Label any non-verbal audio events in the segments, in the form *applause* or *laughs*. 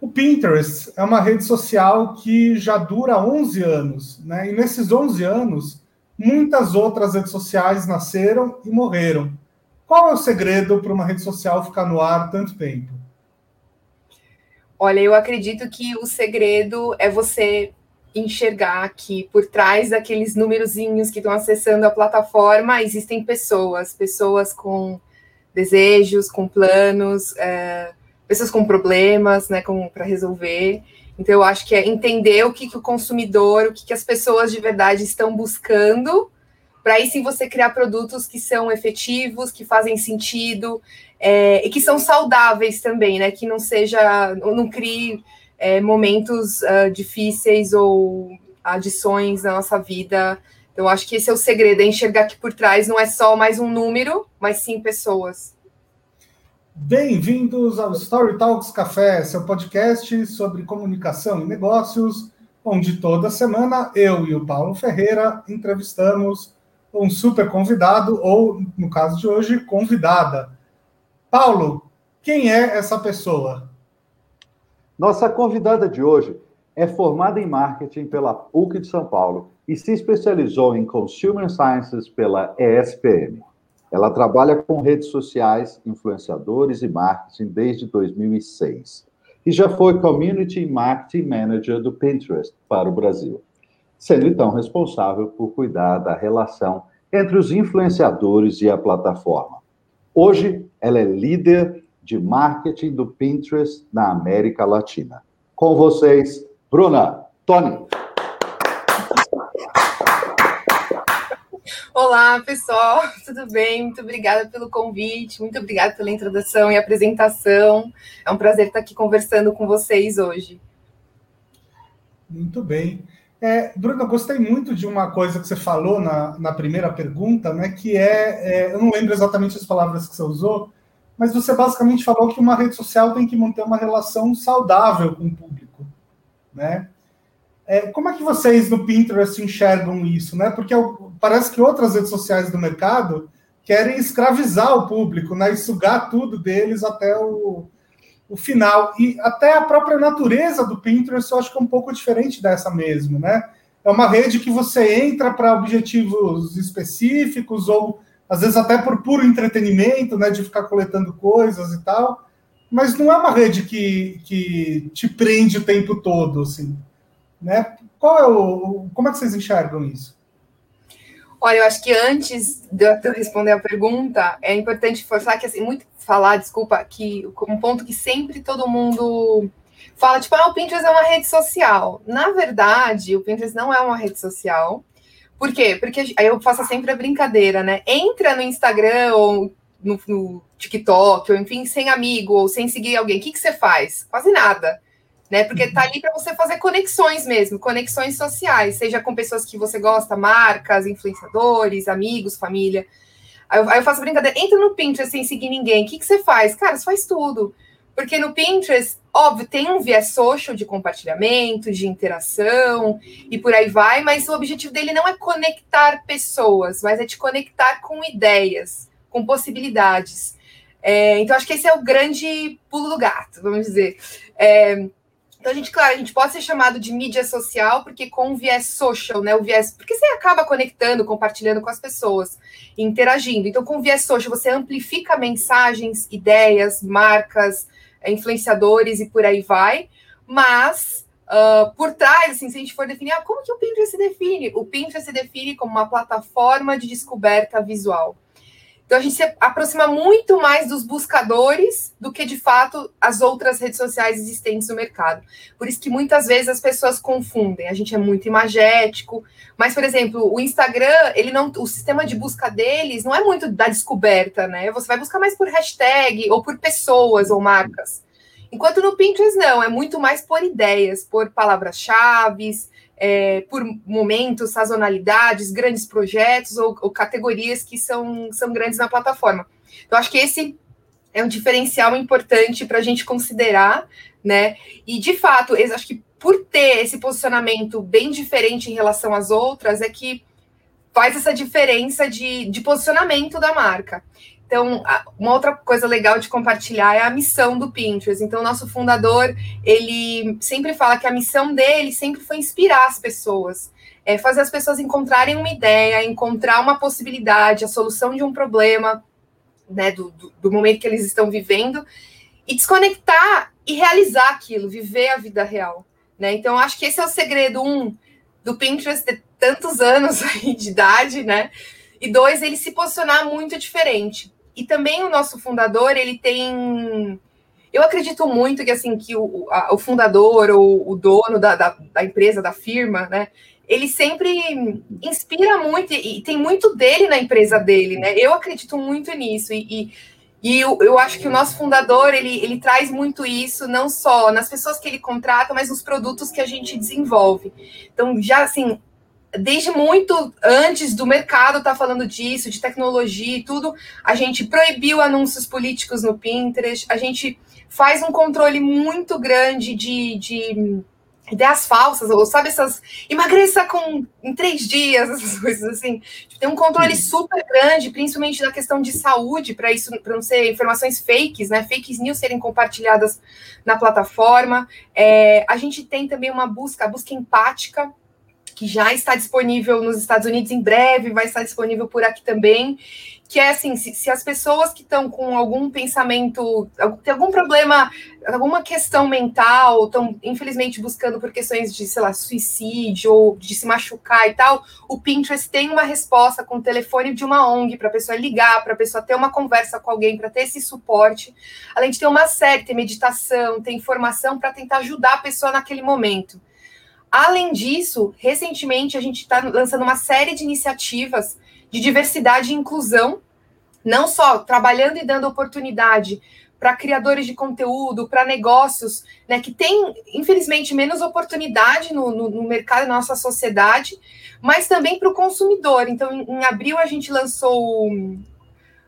O Pinterest é uma rede social que já dura 11 anos, né? E nesses 11 anos, muitas outras redes sociais nasceram e morreram. Qual é o segredo para uma rede social ficar no ar tanto tempo? Olha, eu acredito que o segredo é você enxergar que por trás daqueles númerozinhos que estão acessando a plataforma existem pessoas, pessoas com desejos, com planos, é, pessoas com problemas, né, para resolver. Então, eu acho que é entender o que, que o consumidor, o que, que as pessoas de verdade estão buscando, para aí sim você criar produtos que são efetivos, que fazem sentido é, e que são saudáveis também, né? Que não seja, não crie é, momentos uh, difíceis ou adições na nossa vida. Então, acho que esse é o segredo, é enxergar que por trás não é só mais um número, mas sim pessoas. Bem-vindos ao Story Talks Café, seu podcast sobre comunicação e negócios, onde toda semana eu e o Paulo Ferreira entrevistamos um super convidado, ou, no caso de hoje, convidada. Paulo, quem é essa pessoa? Nossa convidada de hoje é formada em marketing pela PUC de São Paulo e se especializou em Consumer Sciences pela ESPM. Ela trabalha com redes sociais, influenciadores e marketing desde 2006 e já foi Community Marketing Manager do Pinterest para o Brasil, sendo então responsável por cuidar da relação entre os influenciadores e a plataforma. Hoje, ela é líder de marketing do Pinterest na América Latina. Com vocês, Bruna, Tony. Olá, pessoal, *laughs* tudo bem? Muito obrigada pelo convite, muito obrigada pela introdução e apresentação. É um prazer estar aqui conversando com vocês hoje. Muito bem. É, Bruno, eu gostei muito de uma coisa que você falou na, na primeira pergunta, né? Que é, é, eu não lembro exatamente as palavras que você usou, mas você basicamente falou que uma rede social tem que manter uma relação saudável com o público, né? É, como é que vocês no Pinterest enxergam isso, né? Porque parece que outras redes sociais do mercado querem escravizar o público, né? E sugar tudo deles até o, o final. E até a própria natureza do Pinterest eu acho que é um pouco diferente dessa mesmo, né? É uma rede que você entra para objetivos específicos ou às vezes até por puro entretenimento, né? De ficar coletando coisas e tal. Mas não é uma rede que, que te prende o tempo todo, assim. Né? Qual é o, como é que vocês enxergam isso? Olha, eu acho que antes de eu responder a pergunta, é importante forçar que, assim, muito falar, desculpa, que um ponto que sempre todo mundo fala, tipo, ah, o Pinterest é uma rede social. Na verdade, o Pinterest não é uma rede social. Por quê? Porque aí eu faço sempre a brincadeira, né? Entra no Instagram ou no, no TikTok, ou enfim, sem amigo, ou sem seguir alguém. O que, que você faz? Quase nada né? Porque tá ali para você fazer conexões mesmo, conexões sociais, seja com pessoas que você gosta, marcas, influenciadores, amigos, família. Aí eu, aí eu faço brincadeira, entra no Pinterest sem seguir ninguém, o que, que você faz? Cara, você faz tudo. Porque no Pinterest, óbvio, tem um viés social de compartilhamento, de interação e por aí vai, mas o objetivo dele não é conectar pessoas, mas é te conectar com ideias, com possibilidades. É, então, acho que esse é o grande pulo do gato, vamos dizer. É, então, a gente, claro, a gente pode ser chamado de mídia social, porque com o viés social, né? O viés. Porque você acaba conectando, compartilhando com as pessoas, interagindo. Então, com o viés social, você amplifica mensagens, ideias, marcas, eh, influenciadores e por aí vai. Mas uh, por trás, assim, se a gente for definir, ah, como que o Pinterest se define? O Pinterest se define como uma plataforma de descoberta visual. Então a gente se aproxima muito mais dos buscadores do que de fato as outras redes sociais existentes no mercado. Por isso que muitas vezes as pessoas confundem. A gente é muito imagético, mas por exemplo, o Instagram, ele não, o sistema de busca deles não é muito da descoberta, né? Você vai buscar mais por hashtag ou por pessoas ou marcas. Enquanto no Pinterest não, é muito mais por ideias, por palavras-chave, é, por momentos, sazonalidades, grandes projetos ou, ou, categorias que são, são grandes na plataforma. Então, acho que esse é um diferencial importante para a gente considerar, né? E de fato, acho que por ter esse posicionamento bem diferente em relação às outras, é que faz essa diferença de, de posicionamento da marca. Então, uma outra coisa legal de compartilhar é a missão do Pinterest. Então, o nosso fundador, ele sempre fala que a missão dele sempre foi inspirar as pessoas, é fazer as pessoas encontrarem uma ideia, encontrar uma possibilidade, a solução de um problema, né, do, do, do momento que eles estão vivendo, e desconectar e realizar aquilo, viver a vida real. Né? Então, acho que esse é o segredo, um, do Pinterest ter tantos anos *laughs* de idade, né? E dois, ele se posicionar muito diferente. E também o nosso fundador, ele tem. Eu acredito muito que assim que o, a, o fundador ou o dono da, da, da, empresa, da firma, né? Ele sempre inspira muito e, e, tem muito dele na empresa dele, né? Eu acredito muito nisso. E, e, e eu, eu, acho que o nosso fundador ele, ele traz muito isso, não só nas pessoas que ele contrata, mas nos produtos que a gente desenvolve. Então, já assim, desde muito antes do mercado estar tá falando disso, de tecnologia e tudo, a gente proibiu anúncios políticos no Pinterest, a gente faz um controle muito grande de, de ideias falsas, ou sabe, essas emagreça com em três dias, *laughs* essas coisas assim. Tem um controle super grande, principalmente na questão de saúde, para isso para não ser informações fakes, né? Fake news serem compartilhadas na plataforma. É, a gente tem também uma busca, a busca empática que já está disponível nos Estados Unidos em breve, vai estar disponível por aqui também, que é assim, se, se as pessoas que estão com algum pensamento, tem algum problema, alguma questão mental, estão infelizmente buscando por questões de, sei lá, suicídio ou de se machucar e tal, o Pinterest tem uma resposta com o telefone de uma ONG para a pessoa ligar, para a pessoa ter uma conversa com alguém, para ter esse suporte. Além de ter uma série, ter meditação, ter informação para tentar ajudar a pessoa naquele momento. Além disso, recentemente a gente está lançando uma série de iniciativas de diversidade e inclusão, não só trabalhando e dando oportunidade para criadores de conteúdo, para negócios, né, que têm, infelizmente, menos oportunidade no, no, no mercado, na nossa sociedade, mas também para o consumidor. Então, em, em abril, a gente lançou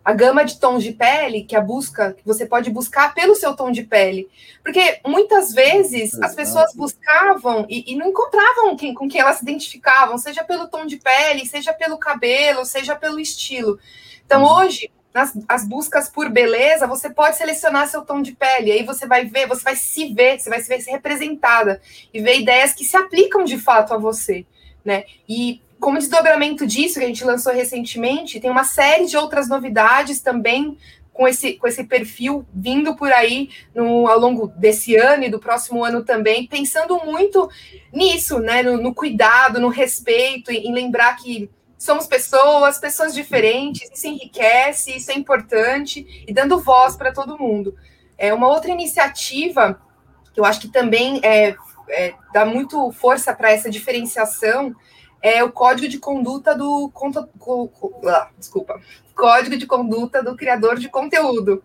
a gama de tons de pele, que a busca, que você pode buscar pelo seu tom de pele. Porque muitas vezes as pessoas buscavam e, e não encontravam quem, com quem elas se identificavam, seja pelo tom de pele, seja pelo cabelo, seja pelo estilo. Então, uhum. hoje, nas as buscas por beleza, você pode selecionar seu tom de pele, aí você vai ver, você vai se ver, você vai se ver representada e ver ideias que se aplicam de fato a você, né? E como desdobramento disso, que a gente lançou recentemente, tem uma série de outras novidades também com esse, com esse perfil vindo por aí no, ao longo desse ano e do próximo ano também, pensando muito nisso, né? No, no cuidado, no respeito, em, em lembrar que somos pessoas, pessoas diferentes, isso enriquece, isso é importante, e dando voz para todo mundo. É uma outra iniciativa que eu acho que também é, é dá muito força para essa diferenciação é o código de conduta do conta, ah, desculpa, código de conduta do criador de conteúdo.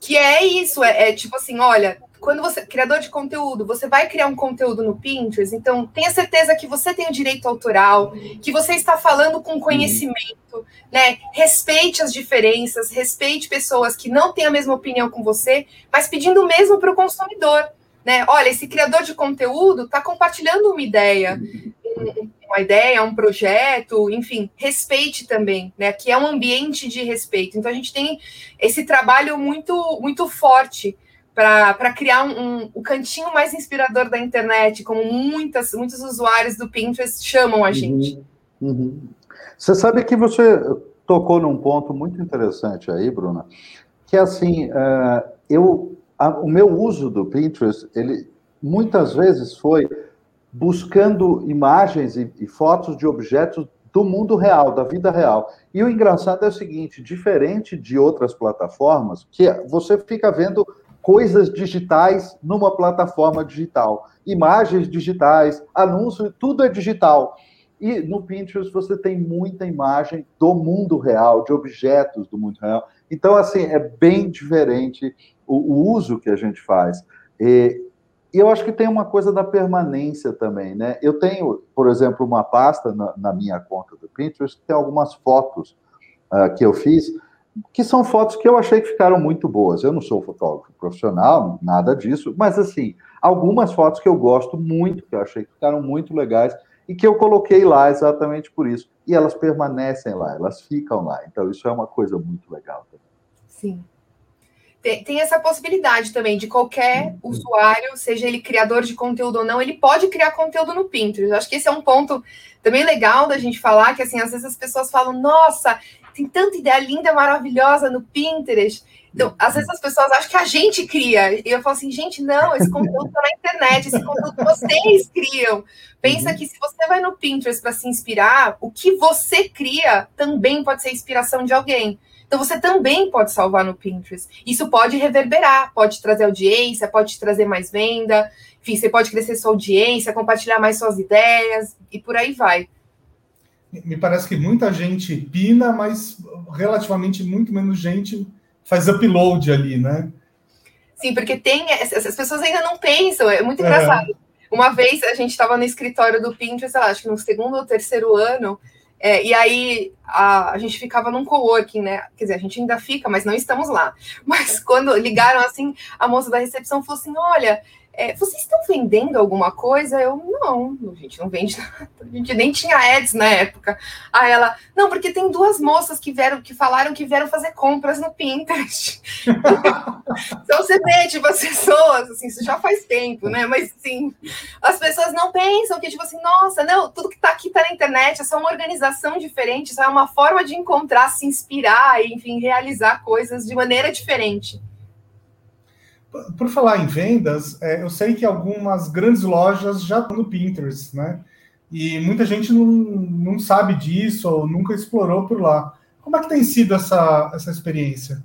Que é isso, é, é, tipo assim, olha, quando você criador de conteúdo, você vai criar um conteúdo no Pinterest, então tenha certeza que você tem o direito autoral, que você está falando com conhecimento, né? Respeite as diferenças, respeite pessoas que não têm a mesma opinião com você, mas pedindo o mesmo para o consumidor. Né? Olha, esse criador de conteúdo está compartilhando uma ideia, uma ideia, um projeto, enfim, respeite também, né? Que é um ambiente de respeito. Então a gente tem esse trabalho muito muito forte para criar um, um, o cantinho mais inspirador da internet, como muitas, muitos usuários do Pinterest chamam a gente. Uhum, uhum. Você sabe que você tocou num ponto muito interessante aí, Bruna, que é assim, uh, eu, a, o meu uso do Pinterest, ele muitas vezes foi buscando imagens e, e fotos de objetos do mundo real, da vida real. E o engraçado é o seguinte, diferente de outras plataformas, que você fica vendo coisas digitais numa plataforma digital, imagens digitais, anúncios, tudo é digital. E no Pinterest você tem muita imagem do mundo real, de objetos do mundo real. Então, assim, é bem diferente o, o uso que a gente faz. E, e eu acho que tem uma coisa da permanência também, né? Eu tenho, por exemplo, uma pasta na, na minha conta do Pinterest que tem algumas fotos uh, que eu fiz, que são fotos que eu achei que ficaram muito boas. Eu não sou fotógrafo profissional, nada disso, mas assim, algumas fotos que eu gosto muito, que eu achei que ficaram muito legais, e que eu coloquei lá exatamente por isso. E elas permanecem lá, elas ficam lá. Então, isso é uma coisa muito legal. Sim. Tem, tem essa possibilidade também de qualquer uhum. usuário, seja ele criador de conteúdo ou não, ele pode criar conteúdo no Pinterest. Acho que esse é um ponto também legal da gente falar, que assim, às vezes as pessoas falam, nossa, tem tanta ideia linda, maravilhosa no Pinterest. Então, às vezes as pessoas acham que a gente cria. E eu falo assim, gente, não, esse conteúdo está na internet, esse conteúdo vocês criam. Pensa uhum. que se você vai no Pinterest para se inspirar, o que você cria também pode ser inspiração de alguém. Então você também pode salvar no Pinterest. Isso pode reverberar, pode trazer audiência, pode trazer mais venda. Enfim, você pode crescer sua audiência, compartilhar mais suas ideias e por aí vai. Me parece que muita gente pina, mas relativamente muito menos gente faz upload ali, né? Sim, porque tem. As pessoas ainda não pensam, é muito é. engraçado. É. Uma vez a gente estava no escritório do Pinterest, acho que no segundo ou terceiro ano, é, e aí a, a, gente ficava num coworking, né? Quer dizer, a gente ainda fica, mas não estamos lá. Mas quando ligaram assim, a moça da recepção falou assim: olha, é, vocês estão vendendo alguma coisa? Eu, não, a gente não vende *laughs* nada. A gente nem tinha ads na época. Aí ela, não, porque tem duas moças que vieram, que falaram que vieram fazer compras no Pinterest. então você vê, tipo, as pessoas, assim, isso já faz tempo, né? Mas, assim, as pessoas não pensam que, tipo assim, nossa, não, tudo que tá aqui tá na internet, é só uma organização diferente, isso é uma forma de encontrar, se inspirar enfim, realizar coisas de maneira diferente. Por falar em vendas, é, eu sei que algumas grandes lojas já estão no Pinterest, né? E muita gente não, não sabe disso ou nunca explorou por lá. Como é que tem sido essa, essa experiência?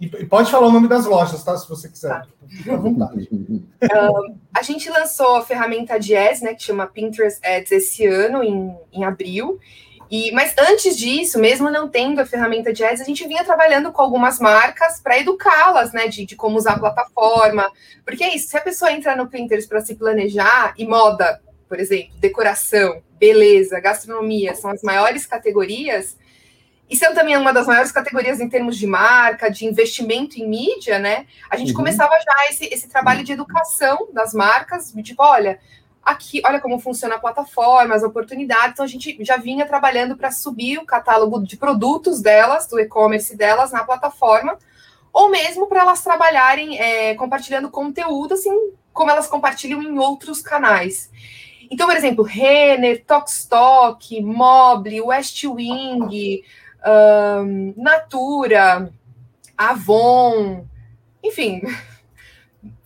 E, e pode falar o nome das lojas, tá? Se você quiser. Tá. Fica à vontade. *laughs* A gente lançou a ferramenta de ads, né? Que chama Pinterest Ads esse ano, em, em abril. E, mas antes disso, mesmo não tendo a ferramenta de ads, a gente vinha trabalhando com algumas marcas para educá-las, né, de, de, como usar a plataforma. Porque é isso, se a pessoa entrar no Pinterest para se planejar, e moda, por exemplo, decoração, beleza, gastronomia, são as maiores categorias, e são também uma das maiores categorias em termos de marca, de investimento em mídia, né? A gente uhum. começava já esse, esse trabalho de educação das marcas, tipo, olha, aqui, olha como funciona a plataforma, as oportunidades. Então, a gente já vinha trabalhando para subir o catálogo de produtos delas, do e-commerce delas, na plataforma, ou mesmo para elas trabalharem é, compartilhando conteúdo, assim como elas compartilham em outros canais. Então, por exemplo, Renner, Tokstok, Mobile, West Wing, um, Natura, Avon, enfim,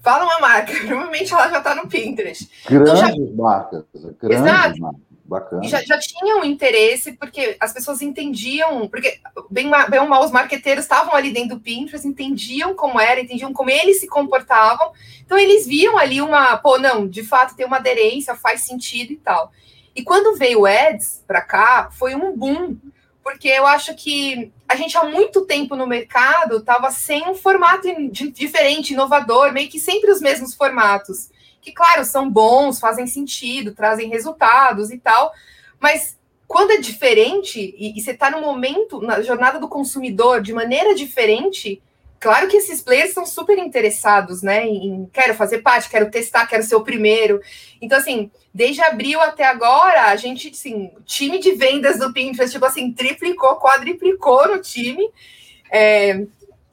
Fala uma marca, *laughs* provavelmente ela já está no Pinterest. Grandes então, já... marcas, grandes Exato. marcas. Bacana. E já, já tinham interesse, porque as pessoas entendiam, porque bem, bem ou mal, os marqueteiros estavam ali dentro do Pinterest, entendiam como era, entendiam como eles se comportavam. Então, eles viam ali uma, pô, não, de fato tem uma aderência, faz sentido e tal. E quando veio o Ads para cá, foi um boom, porque eu acho que a gente há muito tempo no mercado estava sem um formato diferente, inovador, meio que sempre os mesmos formatos, que, claro, são bons, fazem sentido, trazem resultados e tal, mas quando é diferente e, e você está no momento, na jornada do consumidor, de maneira diferente, Claro que esses players estão super interessados, né? Em quero fazer parte, quero testar, quero ser o primeiro. Então, assim, desde abril até agora, a gente, assim, time de vendas do Pinterest, tipo assim, triplicou, quadriplicou no time. É,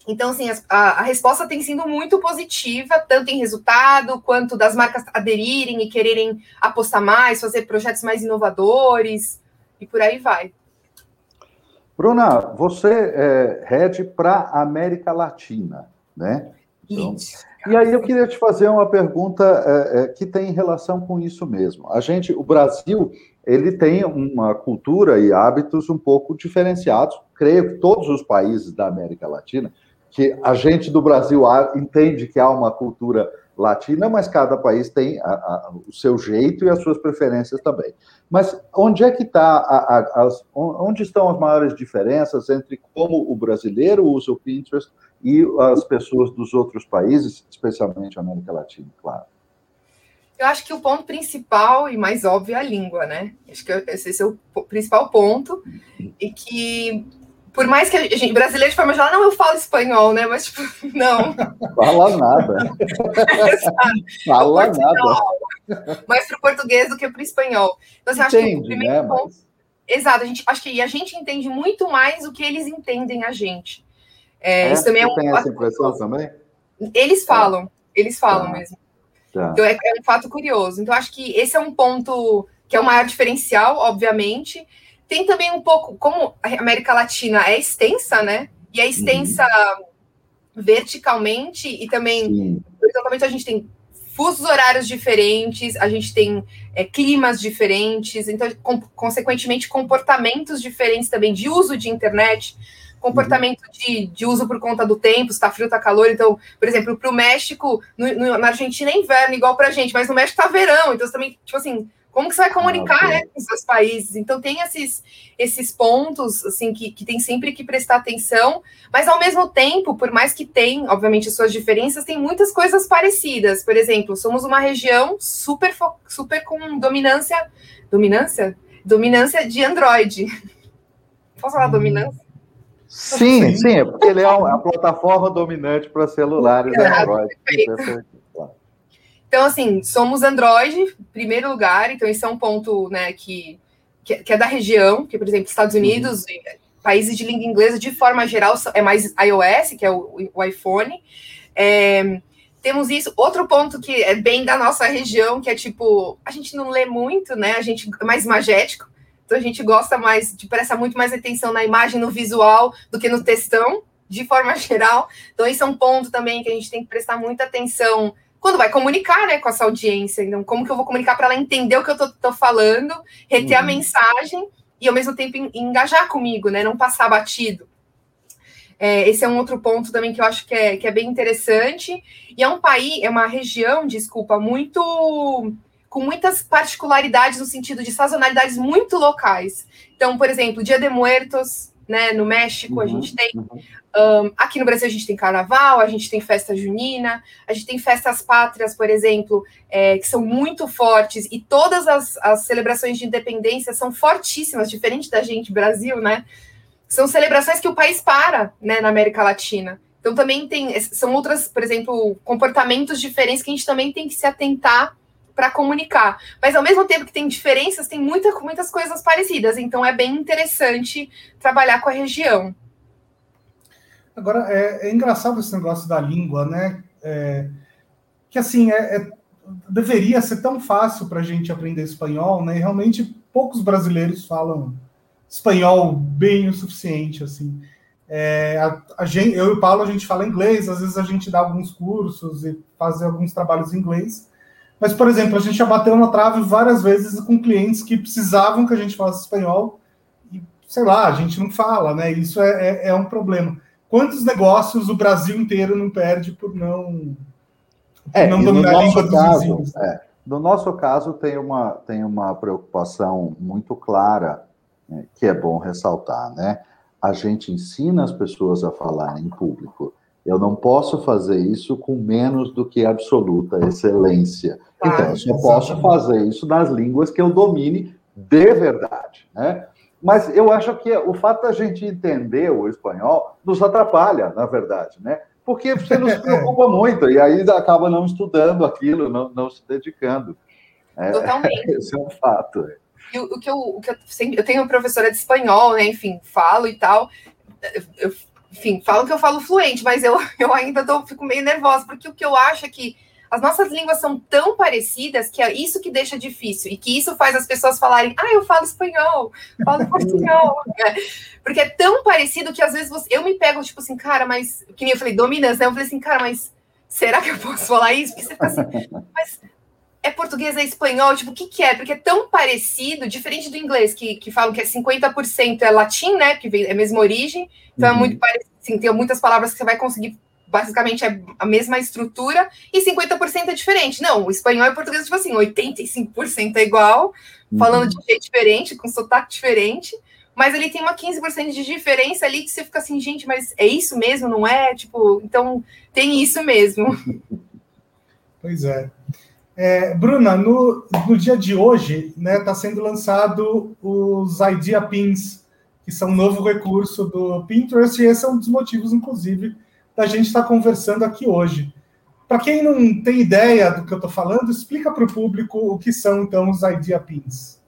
então, assim, a, a, resposta tem sido muito positiva, tanto em resultado, quanto das marcas aderirem e quererem apostar mais, fazer projetos mais inovadores, e por aí vai. Bruna, você é head para América Latina, né? Então, e aí eu queria te fazer uma pergunta é, é, que tem relação com isso mesmo. A gente, o Brasil, ele tem uma cultura e hábitos um pouco diferenciados. Creio que todos os países da América Latina, que a gente do Brasil entende que há uma cultura latina, mas cada país tem a, a, o seu jeito e as suas preferências também. Mas onde é que está, onde estão as maiores diferenças entre como o brasileiro usa o Pinterest e as pessoas dos outros países, especialmente a América Latina, claro? Eu acho que o ponto principal e mais óbvio é a língua, né? Acho que esse é o principal ponto. E que por mais que a gente, brasileiro de forma geral, não, eu falo espanhol, né? Mas, tipo, *laughs* não. Fala nada. Fala nada. mais para o português do que para o espanhol. Então, assim, acho que o primeiro né, ponto. Mas... Exato, a gente, acho que a gente entende muito mais do que eles entendem a gente. É, é, isso também é um tem essa impressão também? Eles falam, eles falam tá. mesmo. Tá. Então é, é, um fato curioso. Então acho que esse é um ponto que é o maior diferencial, obviamente. Tem também um pouco, como a América Latina é extensa, né? E é extensa uhum. verticalmente e também Sim. horizontalmente a gente tem fusos horários diferentes, a gente tem é, climas diferentes, então, com, consequentemente, comportamentos diferentes também de uso de internet comportamento de, de uso por conta do tempo, está frio, está calor. Então, por exemplo, para o México, no, no, na Argentina é inverno igual para a gente, mas no México está verão. Então, também, tipo assim, como que você vai ah, comunicar ah, né, com seus países? Então, tem esses, esses pontos, assim, que, que tem sempre que prestar atenção, mas ao mesmo tempo, por mais que tem, obviamente, suas diferenças, tem muitas coisas parecidas. Por exemplo, somos uma região super, super com dominância, dominância? Dominância de Android. *laughs* Posso falar hum. dominância? Sim, sim, é porque ele é a plataforma dominante para celulares Android. Então, assim, somos Android, primeiro lugar, então esse é um ponto né, que, que, é da região, que, por exemplo, Estados Unidos, uhum. países de língua inglesa, de forma geral, é mais iOS, que é o, o iPhone. É, temos isso. Outro ponto que é bem da nossa região, que é tipo, a gente não lê muito, né? A gente é mais magético. Então a gente gosta mais, de prestar muito mais atenção na imagem, no visual, do que no textão, de forma *laughs* geral. Então, esse é um ponto também que a gente tem que prestar muita atenção quando vai comunicar né, com essa audiência. Então, como que eu vou comunicar para ela entender o que eu estou falando, reter uhum. a mensagem e ao mesmo tempo engajar comigo, né? Não passar batido. É, esse é um outro ponto também que eu acho que é, que é bem interessante. E é um país, é uma região, desculpa, muito com muitas particularidades no sentido de sazonalidades muito locais. Então, por exemplo, Dia de Muertos, né, no México, uhum, a gente tem. Uhum. Um, aqui no Brasil, a gente tem carnaval, a gente tem festa junina, a gente tem festas pátrias, por exemplo, é, que são muito fortes, e todas as, as celebrações de independência são fortíssimas, diferente da gente, Brasil, né? São celebrações que o país para, né, na América Latina. Então, também tem. São outras, por exemplo, comportamentos diferentes que a gente também tem que se atentar para comunicar. Mas ao mesmo tempo que tem diferenças, tem muita, muitas coisas parecidas. Então é bem interessante trabalhar com a região. Agora, é, é engraçado esse negócio da língua, né? É, que assim, é, é deveria ser tão fácil para a gente aprender espanhol, né? E realmente poucos brasileiros falam espanhol bem o suficiente, assim. É, a, a gente, eu e o Paulo, a gente fala inglês, às vezes a gente dá alguns cursos e faz alguns trabalhos em inglês, mas, por exemplo, a gente já bateu na trave várias vezes com clientes que precisavam que a gente falasse espanhol e, sei lá, a gente não fala, né? Isso é, é, é um problema. Quantos negócios o Brasil inteiro não perde por não, por é, não dominar a língua caso, dos vizinhos? É, no nosso caso, tem uma, tem uma preocupação muito clara, né, que é bom ressaltar, né? A gente ensina as pessoas a falar em público. Eu não posso fazer isso com menos do que absoluta excelência. Então, eu só posso fazer isso nas línguas que eu domine de verdade, né? Mas eu acho que o fato da gente entender o espanhol nos atrapalha, na verdade, né? Porque você não se *laughs* preocupa muito e aí acaba não estudando aquilo, não, não se dedicando. É, Totalmente. *laughs* Esse é um fato. E o, que eu, o que eu, eu tenho professora de espanhol, né? Enfim, falo e tal. Eu, enfim, falo que eu falo fluente, mas eu, *laughs* eu ainda tô, fico meio nervosa, porque o que eu acho é que as nossas línguas são tão parecidas que é isso que deixa difícil e que isso faz as pessoas falarem, ah, eu falo espanhol, falo né? *laughs* porque é tão parecido que às vezes você, eu me pego tipo assim, cara, mas que nem eu falei dominância, né? Eu falei assim, cara, mas será que eu posso falar isso? Porque você fica assim, *laughs* mas é português, é espanhol, tipo, o que que é? Porque é tão parecido, diferente do inglês, que, que falam que é 50% é latim, né, que é a mesma origem, então é uhum. é muito parecido, assim, tem muitas palavras que você vai conseguir basicamente é a mesma estrutura e 50% é diferente. Não, o espanhol e português, tipo assim, 85% é igual, uhum. falando de jeito diferente, com sotaque diferente, mas ele tem uma 15% de diferença ali que você fica assim, gente, mas é isso mesmo, não é? Tipo, então tem isso mesmo. *laughs* Pois é. é Bruna, no, no dia de hoje, né, está sendo lançado os Idea Pins, que são um novo recurso do Pinterest, e esse é um dos motivos, inclusive, da gente estar tá conversando aqui hoje. para quem não tem ideia do que eu estou falando, explica para o público o que são então os Idea Pins.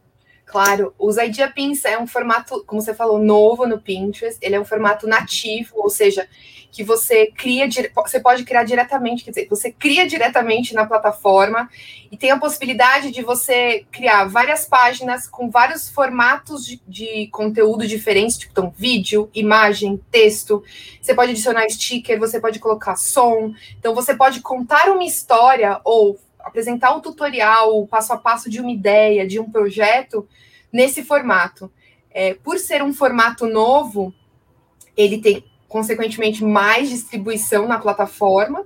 Claro, os Idea Pins é um formato, como você falou, novo no Pinterest. Ele é um formato nativo, ou seja, que você cria, você pode criar diretamente, quer dizer, você cria diretamente na plataforma e tem a possibilidade de você criar várias páginas com vários formatos de, de conteúdo diferentes, tipo então, vídeo, imagem, texto. Você pode adicionar sticker, você pode colocar som. Então, você pode contar uma história ou apresentar um tutorial, o passo a passo de uma ideia, de um projeto, nesse formato. É, por ser um formato novo, ele tem consequentemente, mais distribuição na plataforma.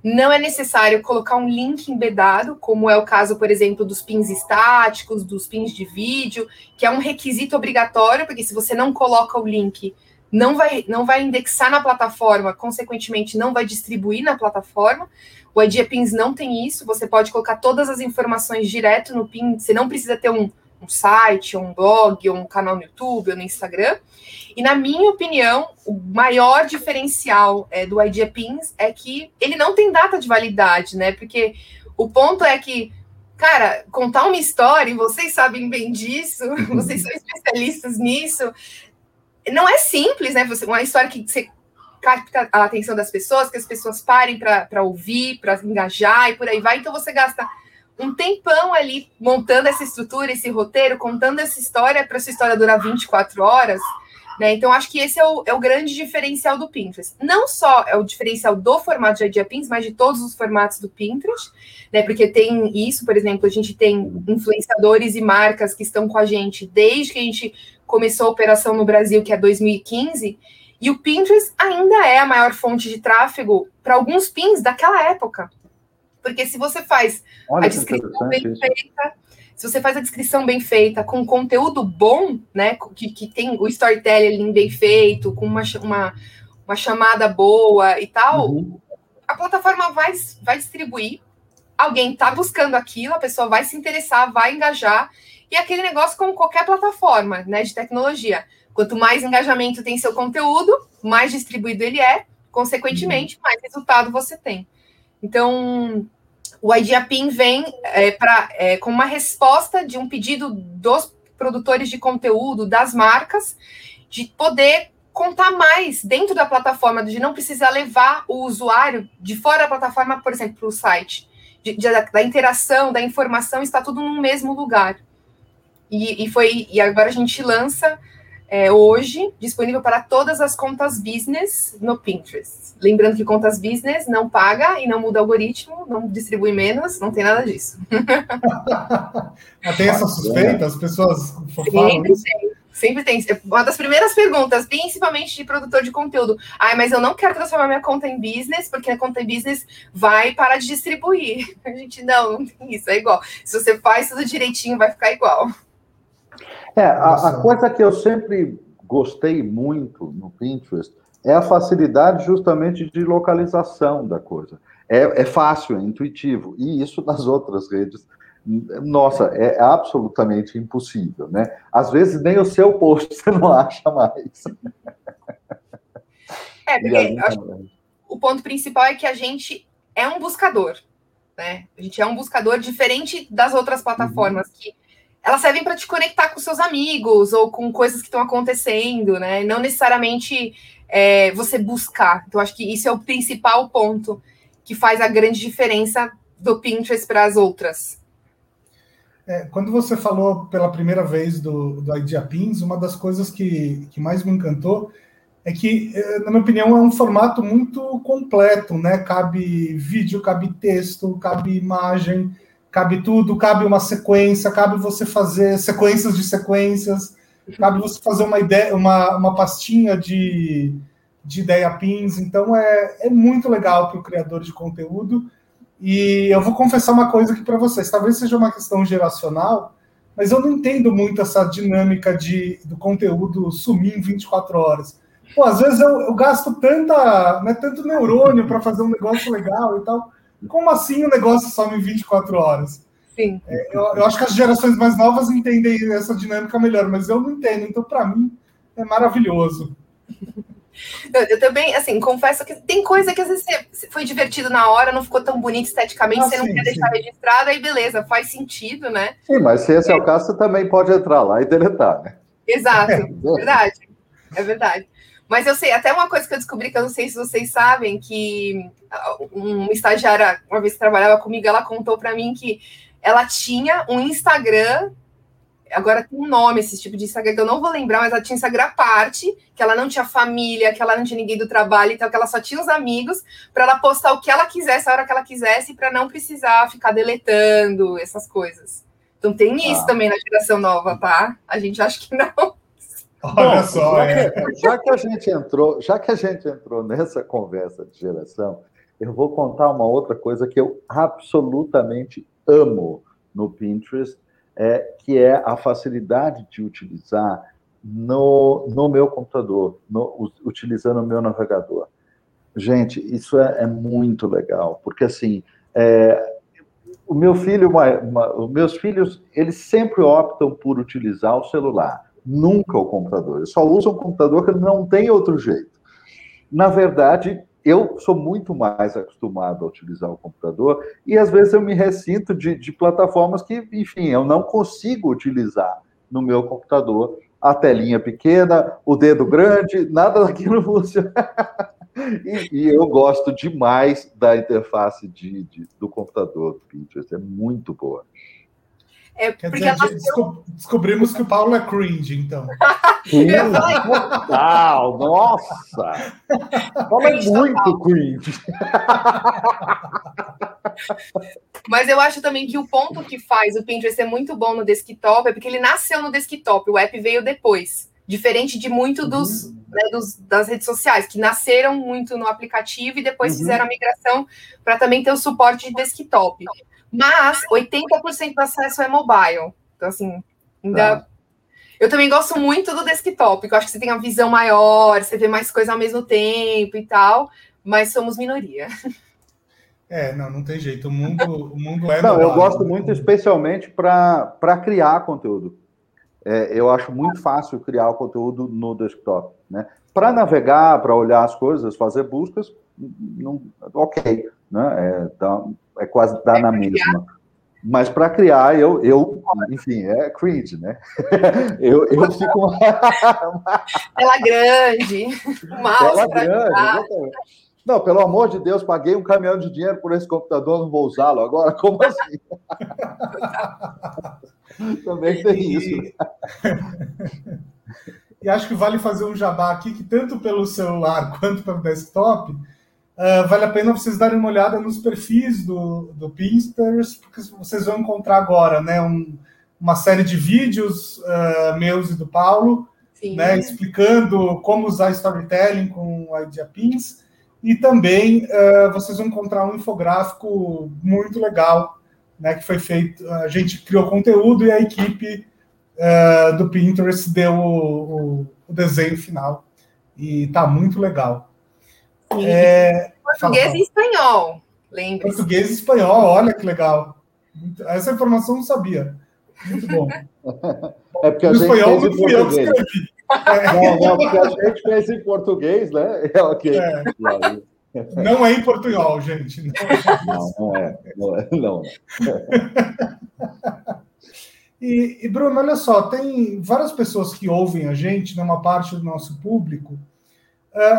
Não é necessário colocar um link embedado, como é o caso, por exemplo, dos pins estáticos, dos pins de vídeo, que é um requisito obrigatório, porque se você não coloca o link, não vai, não vai indexar na plataforma, consequentemente, não vai distribuir na plataforma. O Idea Pins não tem isso, você pode colocar todas as informações direto no pin, você não precisa ter um, um site, um blog, um canal no YouTube ou no Instagram. E na minha opinião, o maior diferencial é, do Idea Pins é que ele não tem data de validade, né? Porque o ponto é que, cara, contar uma história, e vocês sabem bem disso, *laughs* vocês são especialistas nisso, não é simples, né? Você, uma história que você capta a atenção das pessoas, que as pessoas parem para ouvir, para engajar e por aí vai. Então você gasta um tempão ali montando essa estrutura, esse roteiro, contando essa história para essa história durar 24 horas. Né? Então, acho que esse é o, é o, grande diferencial do Pinterest. Não só é o diferencial do formato de Idea Pins, mas de todos os formatos do Pinterest, né? Porque tem isso, por exemplo, a gente tem influenciadores e marcas que estão com a gente desde que a gente começou a operação no Brasil, que é 2015, e o Pinterest ainda é a maior fonte de tráfego para alguns pins daquela época. Porque se você faz Olha a descrição bem isso. feita, se você faz a descrição bem feita, com conteúdo bom, né? Que, que tem o storytelling bem feito, com uma, uma, uma chamada boa e tal, uhum. a plataforma vai, vai distribuir. Alguém está buscando aquilo, a pessoa vai se interessar, vai engajar, e aquele negócio como qualquer plataforma né, de tecnologia. Quanto mais engajamento tem seu conteúdo, mais distribuído ele é, consequentemente, mais resultado você tem. Então, o IdeaPin vem é, pra, é, com uma resposta de um pedido dos produtores de conteúdo, das marcas, de poder contar mais dentro da plataforma, de não precisar levar o usuário de fora da plataforma, por exemplo, para o site. De, de, da interação, da informação, está tudo no mesmo lugar. E, e, foi, e agora a gente lança é, hoje, disponível para todas as contas business no Pinterest. Lembrando que contas business não paga e não muda algoritmo, não distribui menos, não tem nada disso. *laughs* tem essa suspeita? As pessoas falam Sempre tem. Sempre tem. Uma das primeiras perguntas, principalmente de produtor de conteúdo. Ai, mas eu não quero transformar minha conta em business, porque a conta em business vai parar de distribuir. *laughs* A gente, não, não tem isso, é igual. Se você faz tudo direitinho, vai ficar igual. É, a, a, coisa que eu sempre gostei muito no Pinterest é a facilidade justamente de localização da coisa. É, é fácil, é intuitivo. E isso nas outras redes, nossa, é absolutamente impossível, né? Às vezes nem o seu post *laughs* você não acha mais. É, porque o ponto principal é que a gente é um buscador, né? A gente é um buscador diferente das outras plataformas uhum. que elas servem para te conectar com seus amigos ou com coisas que estão acontecendo, né? Não necessariamente é, você buscar. Então, acho que isso é o principal ponto que faz a grande diferença do Pinterest para as outras. É, quando você falou pela primeira vez do, do Idea Pins, uma das coisas que, que mais me encantou é que, é, na minha opinião, é um formato muito completo, né? Cabe vídeo, cabe texto, cabe imagem, cabe tudo, cabe uma sequência, cabe você fazer sequências de sequências, cabe você fazer uma ideia, uma, uma pastinha de, de ideia pins. Então é, é muito legal para o criador de conteúdo. E eu vou confessar uma coisa aqui para vocês, talvez seja uma questão geracional, mas eu não entendo muito essa dinâmica de, do conteúdo sumir em 24 horas. Pô, às vezes eu, eu gasto tanta, né, tanto neurônio para fazer um negócio legal e tal. Como assim o negócio some em 24 horas? Sim. É, eu, eu, acho que as gerações mais novas entendem essa dinâmica melhor, mas eu não entendo. Então, para mim, é maravilhoso. Eu, também, assim, confesso que tem coisa que às vezes foi divertido na hora, não ficou tão bonito esteticamente, ah, você não sim, quer sim. deixar registrado, aí beleza, faz sentido, né? Sim, mas se esse é, é o caso, você também pode entrar lá e deletar, né? Exato, é *laughs* verdade. É verdade. Mas eu sei, até uma coisa que eu descobri que eu não sei se vocês sabem, que uma estagiária, uma vez que trabalhava comigo, ela contou para mim que ela tinha um Instagram agora tem um nome esse tipo de Instagram que eu não vou lembrar, mas ela tinha Instagram parte, que ela não tinha família, que ela não tinha ninguém do trabalho, então que ela só tinha os amigos para ela postar o que ela quisesse, a hora que ela quisesse, para não precisar ficar deletando essas coisas. Então tem ah. isso também na geração nova, tá? A gente acha que não. Olha Bom, só, já, é. que, já que a gente entrou, já que a gente entrou nessa conversa de geração, eu vou contar uma outra coisa que eu absolutamente amo no Pinterest é, que é a facilidade de utilizar no, no meu computador, no, utilizando o meu navegador. Gente, isso é, é muito legal, porque assim, é, o meu filho, uma, uma, os meus filhos, eles sempre optam por utilizar o celular, nunca o computador. Eles só usam o computador que não tem outro jeito. Na verdade, eu sou muito mais acostumado a utilizar o computador e às vezes eu me ressinto de, de plataformas que, enfim, eu não consigo utilizar no meu computador. A telinha pequena, o dedo grande, nada daquilo *laughs* funciona. E, e, eu gosto demais da interface de, de, do computador do Pinterest, é muito boa. É porque dizer, nasceu... descobrimos que o Paulo é cringe, então. *laughs* Total, nossa! Paulo é muito cringe. Mas eu acho também que o ponto que faz o Pinterest ser muito bom no desktop é porque ele nasceu no desktop, o app veio depois. Diferente de muito dos, uhum. né, dos das redes sociais, que nasceram muito no aplicativo e depois uhum. fizeram a migração para também ter o suporte de desktop. Mas 80% do acesso é mobile. Então, assim, ainda. Tá. Eu também gosto muito do desktop, eu acho que você tem uma visão maior, você vê mais coisas ao mesmo tempo e tal, mas somos minoria. *laughs* É, não, não tem jeito. O mundo, o mundo é. Não, eu gosto muito, especialmente para criar conteúdo. É, eu acho muito fácil criar o conteúdo no desktop. Né? Para navegar, para olhar as coisas, fazer buscas, não, ok. Né? É, tá, é quase dar é na mesma. Mas para criar, eu, eu, enfim, é cringe, né? *laughs* eu, eu fico. *laughs* Tela grande, mouse. Tela grande, Não, pelo amor de Deus, paguei um caminhão de dinheiro por esse computador, não vou usá-lo agora? *laughs* Como assim? Também tem e... isso. e acho que vale fazer um jabá aqui, que tanto pelo celular quanto pelo desktop, Uh, vale a pena vocês darem uma olhada nos perfis do, do Pinterest, porque vocês vão encontrar agora né, um, uma série de vídeos uh, meus e do Paulo, né, explicando como usar storytelling com o Idea Pins, e também uh, vocês vão encontrar um infográfico muito legal, né, que foi feito, a gente criou conteúdo e a equipe do Pinterest deu o, o, o desenho final, e tá muito legal. É, português e espanhol, lembre -se. Português e espanhol, olha que legal. Essa informação eu não sabia. Muito bom. *laughs* É porque a gente espanhol fez em português. *laughs* Não, não, porque a gente fez em português, né? *laughs* É, okay. é. Não é em portunhol, gente. Não, não é. Não é. Não. E, e, Bruno, olha só, tem várias pessoas que ouvem a gente, numa parte do nosso público,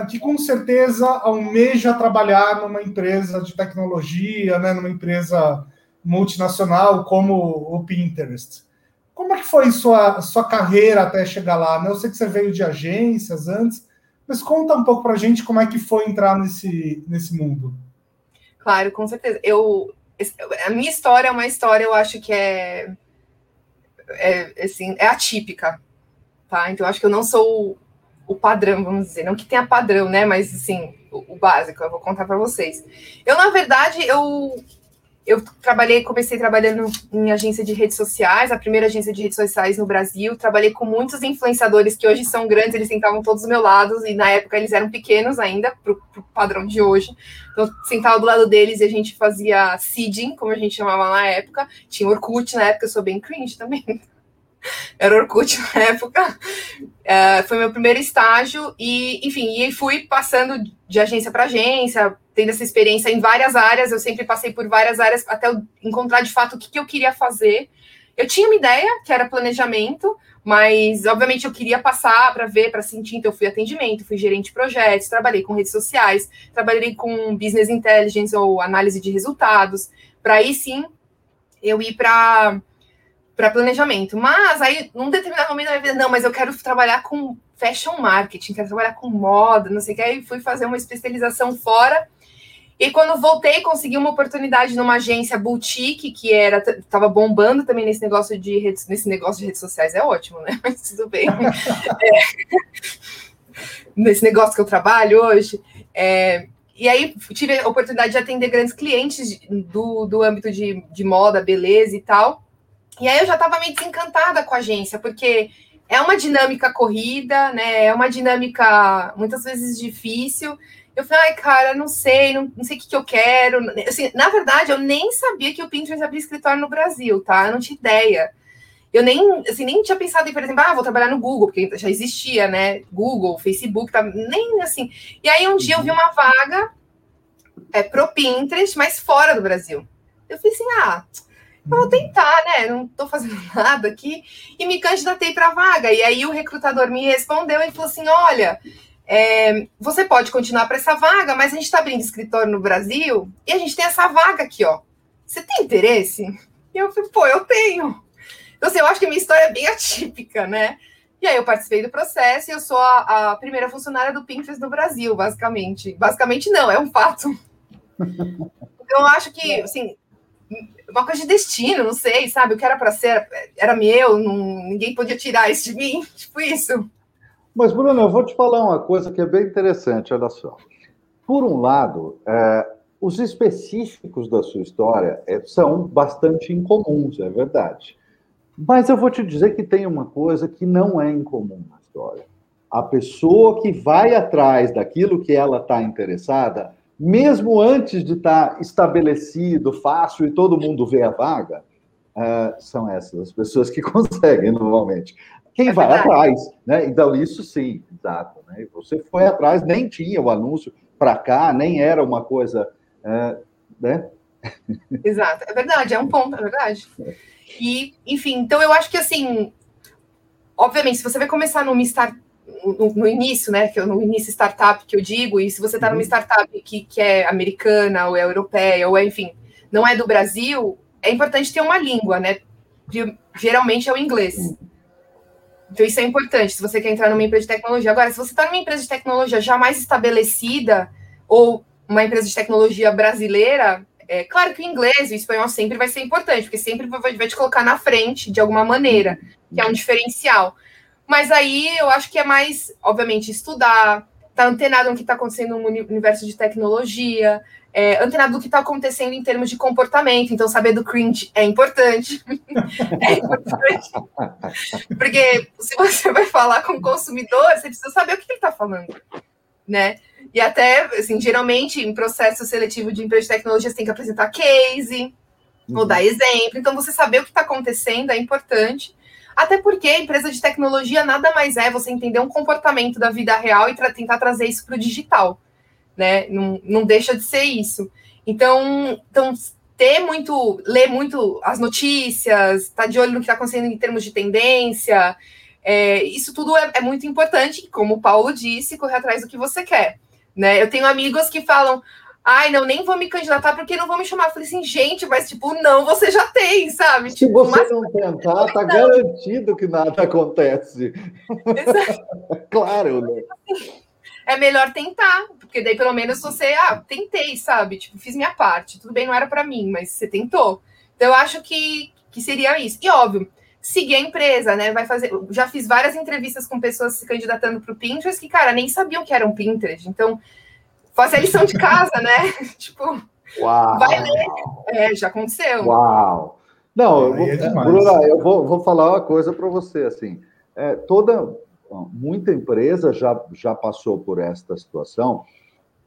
que com certeza almeja trabalhar numa empresa de tecnologia, né, numa empresa multinacional como o Pinterest. Como é que foi sua, sua carreira até chegar lá? Né? Eu sei que você veio de agências antes, mas conta um pouco para a gente como é que foi entrar nesse, nesse mundo. Claro, com certeza. Eu, a minha história é uma história, eu acho que é, é, assim, é atípica, tá? Então, eu acho que eu não sou o padrão, vamos dizer, não que tenha padrão, né? Mas assim, o, básico, eu vou contar para vocês. Eu, na verdade, eu eu trabalhei, comecei trabalhando em agência de redes sociais, a primeira agência de redes sociais no Brasil. Trabalhei com muitos influenciadores que hoje são grandes, eles sentavam todos do meu lado, e na época eles eram pequenos ainda, para o padrão de hoje. Então, eu sentava do lado deles e a gente fazia seeding, como a gente chamava na época. Tinha Orkut na época, eu sou bem cringe também. *laughs* era Orkut na época. Uh, foi meu primeiro estágio e, enfim, e fui passando de agência para agência, tendo essa experiência em várias áreas. Eu sempre passei por várias áreas até encontrar de fato o que, que eu queria fazer. Eu tinha uma ideia que era planejamento, mas obviamente eu queria passar para ver, para sentir. Então, eu fui atendimento, fui gerente de projetos, trabalhei com redes sociais, trabalhei com business intelligence ou análise de resultados, para aí sim eu ir para para planejamento. Mas aí, num determinado momento minha vida, não, mas eu quero trabalhar com fashion marketing, quero trabalhar com moda, não sei o que. Aí fui fazer uma especialização fora. E quando voltei, consegui uma oportunidade numa agência boutique, que era estava bombando também nesse negócio de redes, nesse negócio de redes sociais. É ótimo, né? *laughs* Mas tudo bem. é, nesse negócio que eu trabalho hoje. É, e aí tive a oportunidade de atender grandes clientes do, do âmbito de, de moda, beleza e tal. E aí eu já estava meio desencantada com a agência, porque é uma dinâmica corrida, né? É uma dinâmica muitas vezes difícil. Eu falei, ai, cara, não sei, não, não sei o que, que eu quero. Assim, na verdade, eu nem sabia que o Pinterest abria escritório no Brasil, tá? Eu não tinha ideia. Eu nem, assim, nem tinha pensado em, por exemplo, ah, vou trabalhar no Google, porque já existia, né? Google, Facebook, tá, nem assim. E aí um dia eu vi uma vaga é, pro Pinterest, mas fora do Brasil. Eu falei assim, ah, eu vou tentar, né? Não estou fazendo *laughs* nada aqui. E me candidatei para a vaga. E aí o recrutador me respondeu e falou assim: olha, é, você pode continuar para essa vaga, mas a gente está abrindo escritório no Brasil e a gente tem essa vaga aqui, ó. Você tem interesse? E eu falei, pô, eu tenho. Então, assim, eu acho que a minha história é bem *laughs* atípica, né? E aí eu participei do processo e eu sou a, a primeira funcionária do Pinterest no Brasil, basicamente. Basicamente não, é um fato. *laughs* Então, eu acho que, assim, uma coisa de destino, não sei, sabe? O que era para ser era meu, não, ninguém podia tirar isso de mim, *laughs* tipo isso. Mas, Bruno, eu vou te falar uma coisa que é bem interessante, olha só. Por um lado, é, os específicos da sua história é, são bastante incomuns, é verdade. Mas eu vou te dizer que tem uma coisa que não é incomum na história. A pessoa que vai atrás daquilo que ela está interessada mesmo antes de estar estabelecido, fácil e todo mundo vê a vaga, uh, são essas as pessoas que *laughs* conseguem normalmente. Quem é vai verdade. atrás, né? Então, isso sim, exato. Né? Você foi atrás, nem tinha o anúncio para cá, nem era uma coisa. Uh, né? *laughs* Exato, é verdade, é um ponto, é verdade. E, enfim, então eu acho que assim, obviamente, se você vai começar numa startup no, no, início, né? Que eu, no início startup que eu digo, e se você está numa uhum. startup que, que é americana ou é europeia, ou é, enfim, não é do Brasil, é importante ter uma língua, né? Geralmente é o inglês. Uhum. Então, isso é importante se você quer entrar numa empresa de tecnologia. Agora, se você está numa empresa de tecnologia já mais estabelecida, ou uma empresa de tecnologia brasileira, é claro que o inglês e o espanhol sempre vai ser importante, porque sempre vai, vai te colocar na frente de alguma maneira, que é um diferencial. Mas aí eu acho que é mais, obviamente, estudar, estar tá antenado no que está acontecendo no universo de tecnologia, é, antenado do que está acontecendo em termos de comportamento. Então, saber do cringe é importante. *laughs* é importante. Porque se você vai falar com o consumidor, você precisa saber o que ele está falando, né? E até, assim, geralmente, em processo seletivo de empresa de tecnologia, você tem que apresentar case, uhum. ou dar exemplo. Então, você saber o que está acontecendo é importante. Até porque a empresa de tecnologia nada mais é você entender um comportamento da vida real e tra tentar trazer isso para o digital, né? Não, não deixa de ser isso. Então, então, ter muito, ler muito as notícias, estar tá de olho no que está acontecendo em termos de tendência, é, isso tudo é, é, muito importante. Como o Paulo disse, correr atrás do que você quer. Né? Eu tenho amigos que falam: Ai, não, nem vou me candidatar porque não vão me chamar. Eu falei assim, gente, mas tipo, não, você já tem, sabe? Se tipo, você não tentar, tá garantido que nada acontece. *laughs* claro, né? É melhor tentar, porque daí pelo menos você, ah, tentei, sabe? Tipo, fiz minha parte. Tudo bem, não era para mim, mas você tentou. Então eu acho que, que seria isso. E óbvio, seguir a empresa, né? Vai fazer. Já fiz várias entrevistas com pessoas se candidatando para o Pinterest que, cara, nem sabiam que era um Pinterest. Então, fazer a lição de casa, né? *laughs* tipo, Uau. vai ler. É, já aconteceu. Uau! Não, eu vou, é Bruna, eu vou, vou falar uma coisa para você, assim, é, toda, muita empresa já, já passou por esta situação,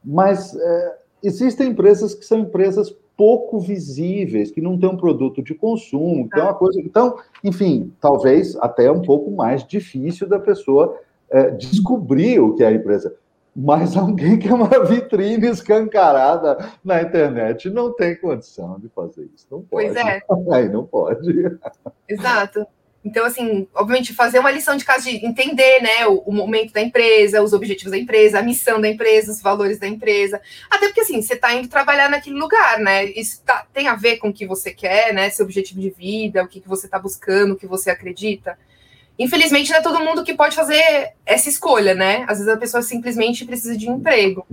mas é, existem empresas que são empresas pouco visíveis, que não tem um produto de consumo, que é uma coisa. Então, enfim, talvez até um pouco mais difícil da pessoa é, descobrir o que é a empresa. Mas alguém que é uma vitrine escancarada na internet não tem condição de fazer isso. Não pode. Pois é. *laughs* Aí não pode. Exato. Então, assim, obviamente, fazer uma lição de casa de entender, né, o, o, momento da empresa, os objetivos da empresa, a missão da empresa, os valores da empresa. Até porque, assim, você está indo trabalhar naquele lugar, né? Isso tá, tem a ver com o que você quer, né? Seu objetivo de vida, o que, que você está buscando, o que você acredita. Infelizmente, não é todo mundo que pode fazer essa escolha, né? Às vezes a pessoa simplesmente precisa de um emprego.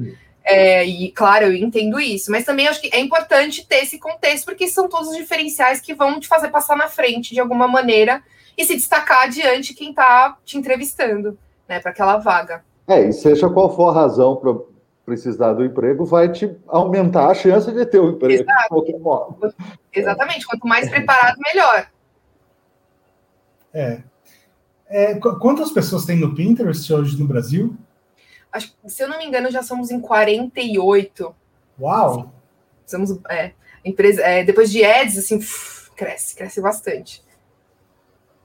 É, e, claro, eu entendo isso, mas também acho que é importante ter esse contexto, porque são todos os diferenciais que vão te fazer passar na frente de alguma maneira e se destacar diante quem está te entrevistando, né, para aquela vaga. É, e seja qual for a razão para precisar do emprego, vai te aumentar a chance de ter o um emprego Exato. de qualquer modo. Exatamente, quanto mais preparado, melhor. É. é. Quantas pessoas tem no Pinterest hoje no Brasil? Acho, se eu não me engano, já somos em 48. Uau! Sim. Somos, é, empresa, é, depois de ads, assim, cresce, cresce bastante.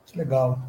Que legal.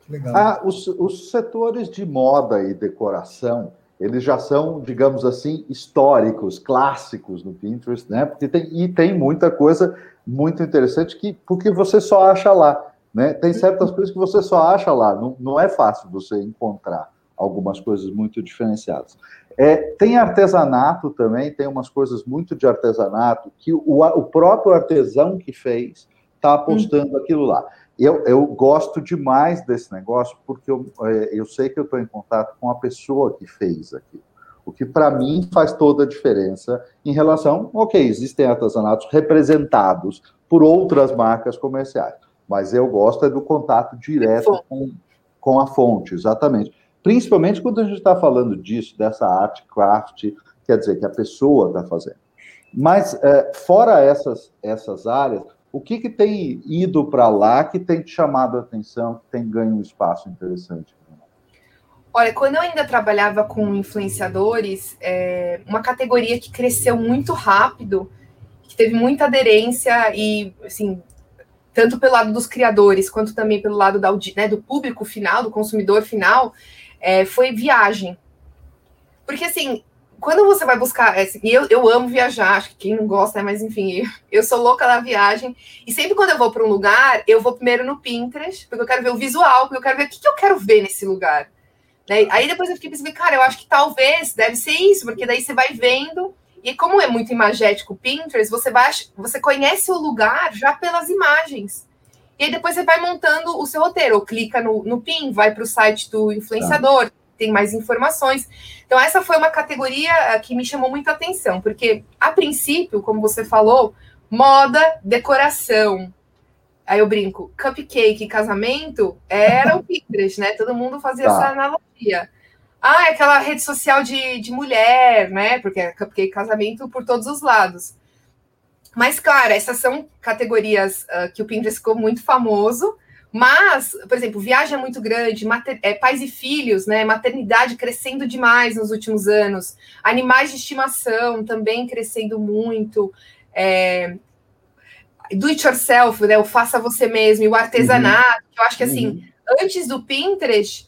Que legal. Ah, os, os setores de moda e decoração, eles já são, digamos assim, históricos, clássicos no Pinterest, né? Porque tem, e tem muita coisa muito interessante que porque você só acha lá, né? Tem certas coisas que você só acha lá, não, não é fácil você encontrar algumas coisas muito diferenciadas. É, tem artesanato também, tem umas coisas muito de artesanato que o, o próprio artesão que fez está apostando hum. aquilo lá. Eu, eu gosto demais desse negócio porque eu, é, eu sei que eu estou em contato com a pessoa que fez aquilo. O que para mim faz toda a diferença em relação, ok, existem artesanatos representados por outras marcas comerciais, mas eu gosto é do contato direto com, com a fonte, exatamente. Principalmente quando a gente está falando disso, dessa arte craft, quer dizer, que a pessoa está fazendo. Mas, é, fora essas, essas áreas, o que, que tem ido para lá que tem te chamado a atenção, que tem ganho um espaço interessante? Olha, quando eu ainda trabalhava com influenciadores, é, uma categoria que cresceu muito rápido, que teve muita aderência e, assim, tanto pelo lado dos criadores quanto também pelo lado da, né, do público final, do consumidor final, é, foi viagem. Porque, assim, quando você vai buscar, é, assim, eu, eu amo viajar, acho que quem não gosta, né, mas enfim, *laughs* eu sou louca da viagem, e sempre quando eu vou para um lugar, eu vou primeiro no Pinterest, porque eu quero ver o visual, porque eu quero ver o que, que eu quero ver nesse lugar. Né? Aí depois eu fiquei pensando, cara, eu acho que talvez deve ser isso, porque daí você vai vendo, e como é muito imagético o Pinterest, você, vai, você conhece o lugar já pelas imagens. E aí depois você vai montando o seu roteiro, ou clica no, no PIN, vai para o site do influenciador, tá tem mais informações. Então, essa foi uma categoria eh, que me chamou muita atenção, porque, a princípio, como você falou, moda, decoração. Aí eu brinco, cupcake casamento era o *laughs* Pinterest, né? Todo mundo fazia tá. essa analogia. Ah, é aquela rede social de, de mulher, né? Porque é cupcake e casamento por todos os lados. Mas, claro, essas são categorias uh, que o Pinterest ficou muito famoso. Mas, por exemplo, viagem é muito grande, mater, é, pais e filhos, né? Maternidade crescendo demais nos últimos anos, animais de estimação também crescendo muito. É, do it yourself, né? O faça você mesmo, e o artesanato, uhum. eu acho que assim, uhum. antes do Pinterest,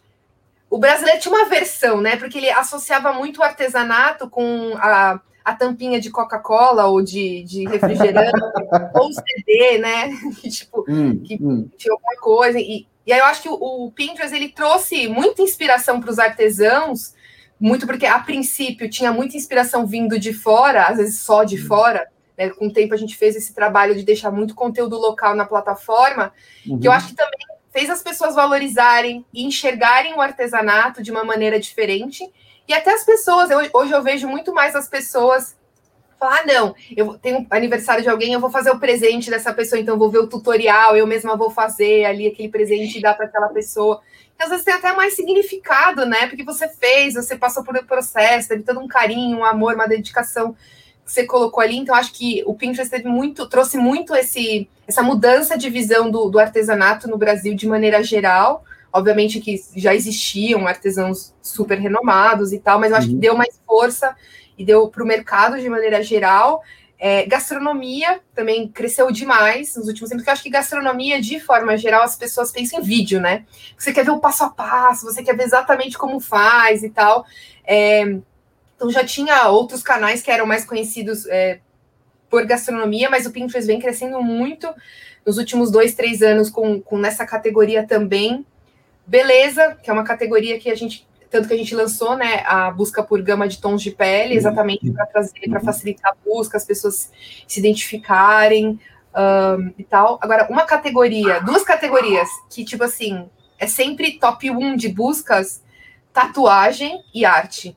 o brasileiro tinha uma versão, né? Porque ele associava muito o artesanato com a a tampinha de Coca-Cola ou de, de refrigerante, *laughs* ou CD, né? que, tipo, hum, que hum. tinha alguma coisa. E, e aí eu acho que o, o Pinterest ele trouxe muita inspiração para os artesãos, muito porque a princípio tinha muita inspiração vindo de fora, às vezes só de hum. fora. Né? Com o tempo a gente fez esse trabalho de deixar muito conteúdo local na plataforma, uhum. que eu uhum. acho que também fez as pessoas valorizarem e enxergarem o artesanato de uma maneira diferente e até as pessoas, eu, hoje eu vejo muito mais as pessoas falar, ah, não, eu tenho aniversário de alguém, eu vou fazer o presente dessa pessoa, então vou ver o tutorial, eu mesma vou fazer ali aquele presente e dar para aquela pessoa. E às vezes tem até mais significado, né? Porque você fez, você passou por um processo, teve todo um carinho, um amor, uma dedicação que você colocou ali. Então, acho que o Pinterest teve muito, trouxe muito esse, essa mudança de visão do, do artesanato no Brasil de maneira geral. Obviamente que já existiam artesãos super renomados e tal, mas eu acho uhum. que deu mais força e deu para o mercado de maneira geral. É, gastronomia também cresceu demais nos últimos tempos, porque eu acho que gastronomia, de forma geral, as pessoas pensam em vídeo, né? Você quer ver o passo a passo, você quer ver exatamente como faz e tal. É, então já tinha outros canais que eram mais conhecidos é, por gastronomia, mas o Pinterest vem crescendo muito nos últimos dois, três anos com, com nessa categoria também. Beleza, que é uma categoria que a gente tanto que a gente lançou né, a busca por gama de tons de pele, exatamente para trazer, para facilitar a busca, as pessoas se identificarem um, e tal. Agora, uma categoria, duas categorias que, tipo assim, é sempre top 1 de buscas: tatuagem e arte.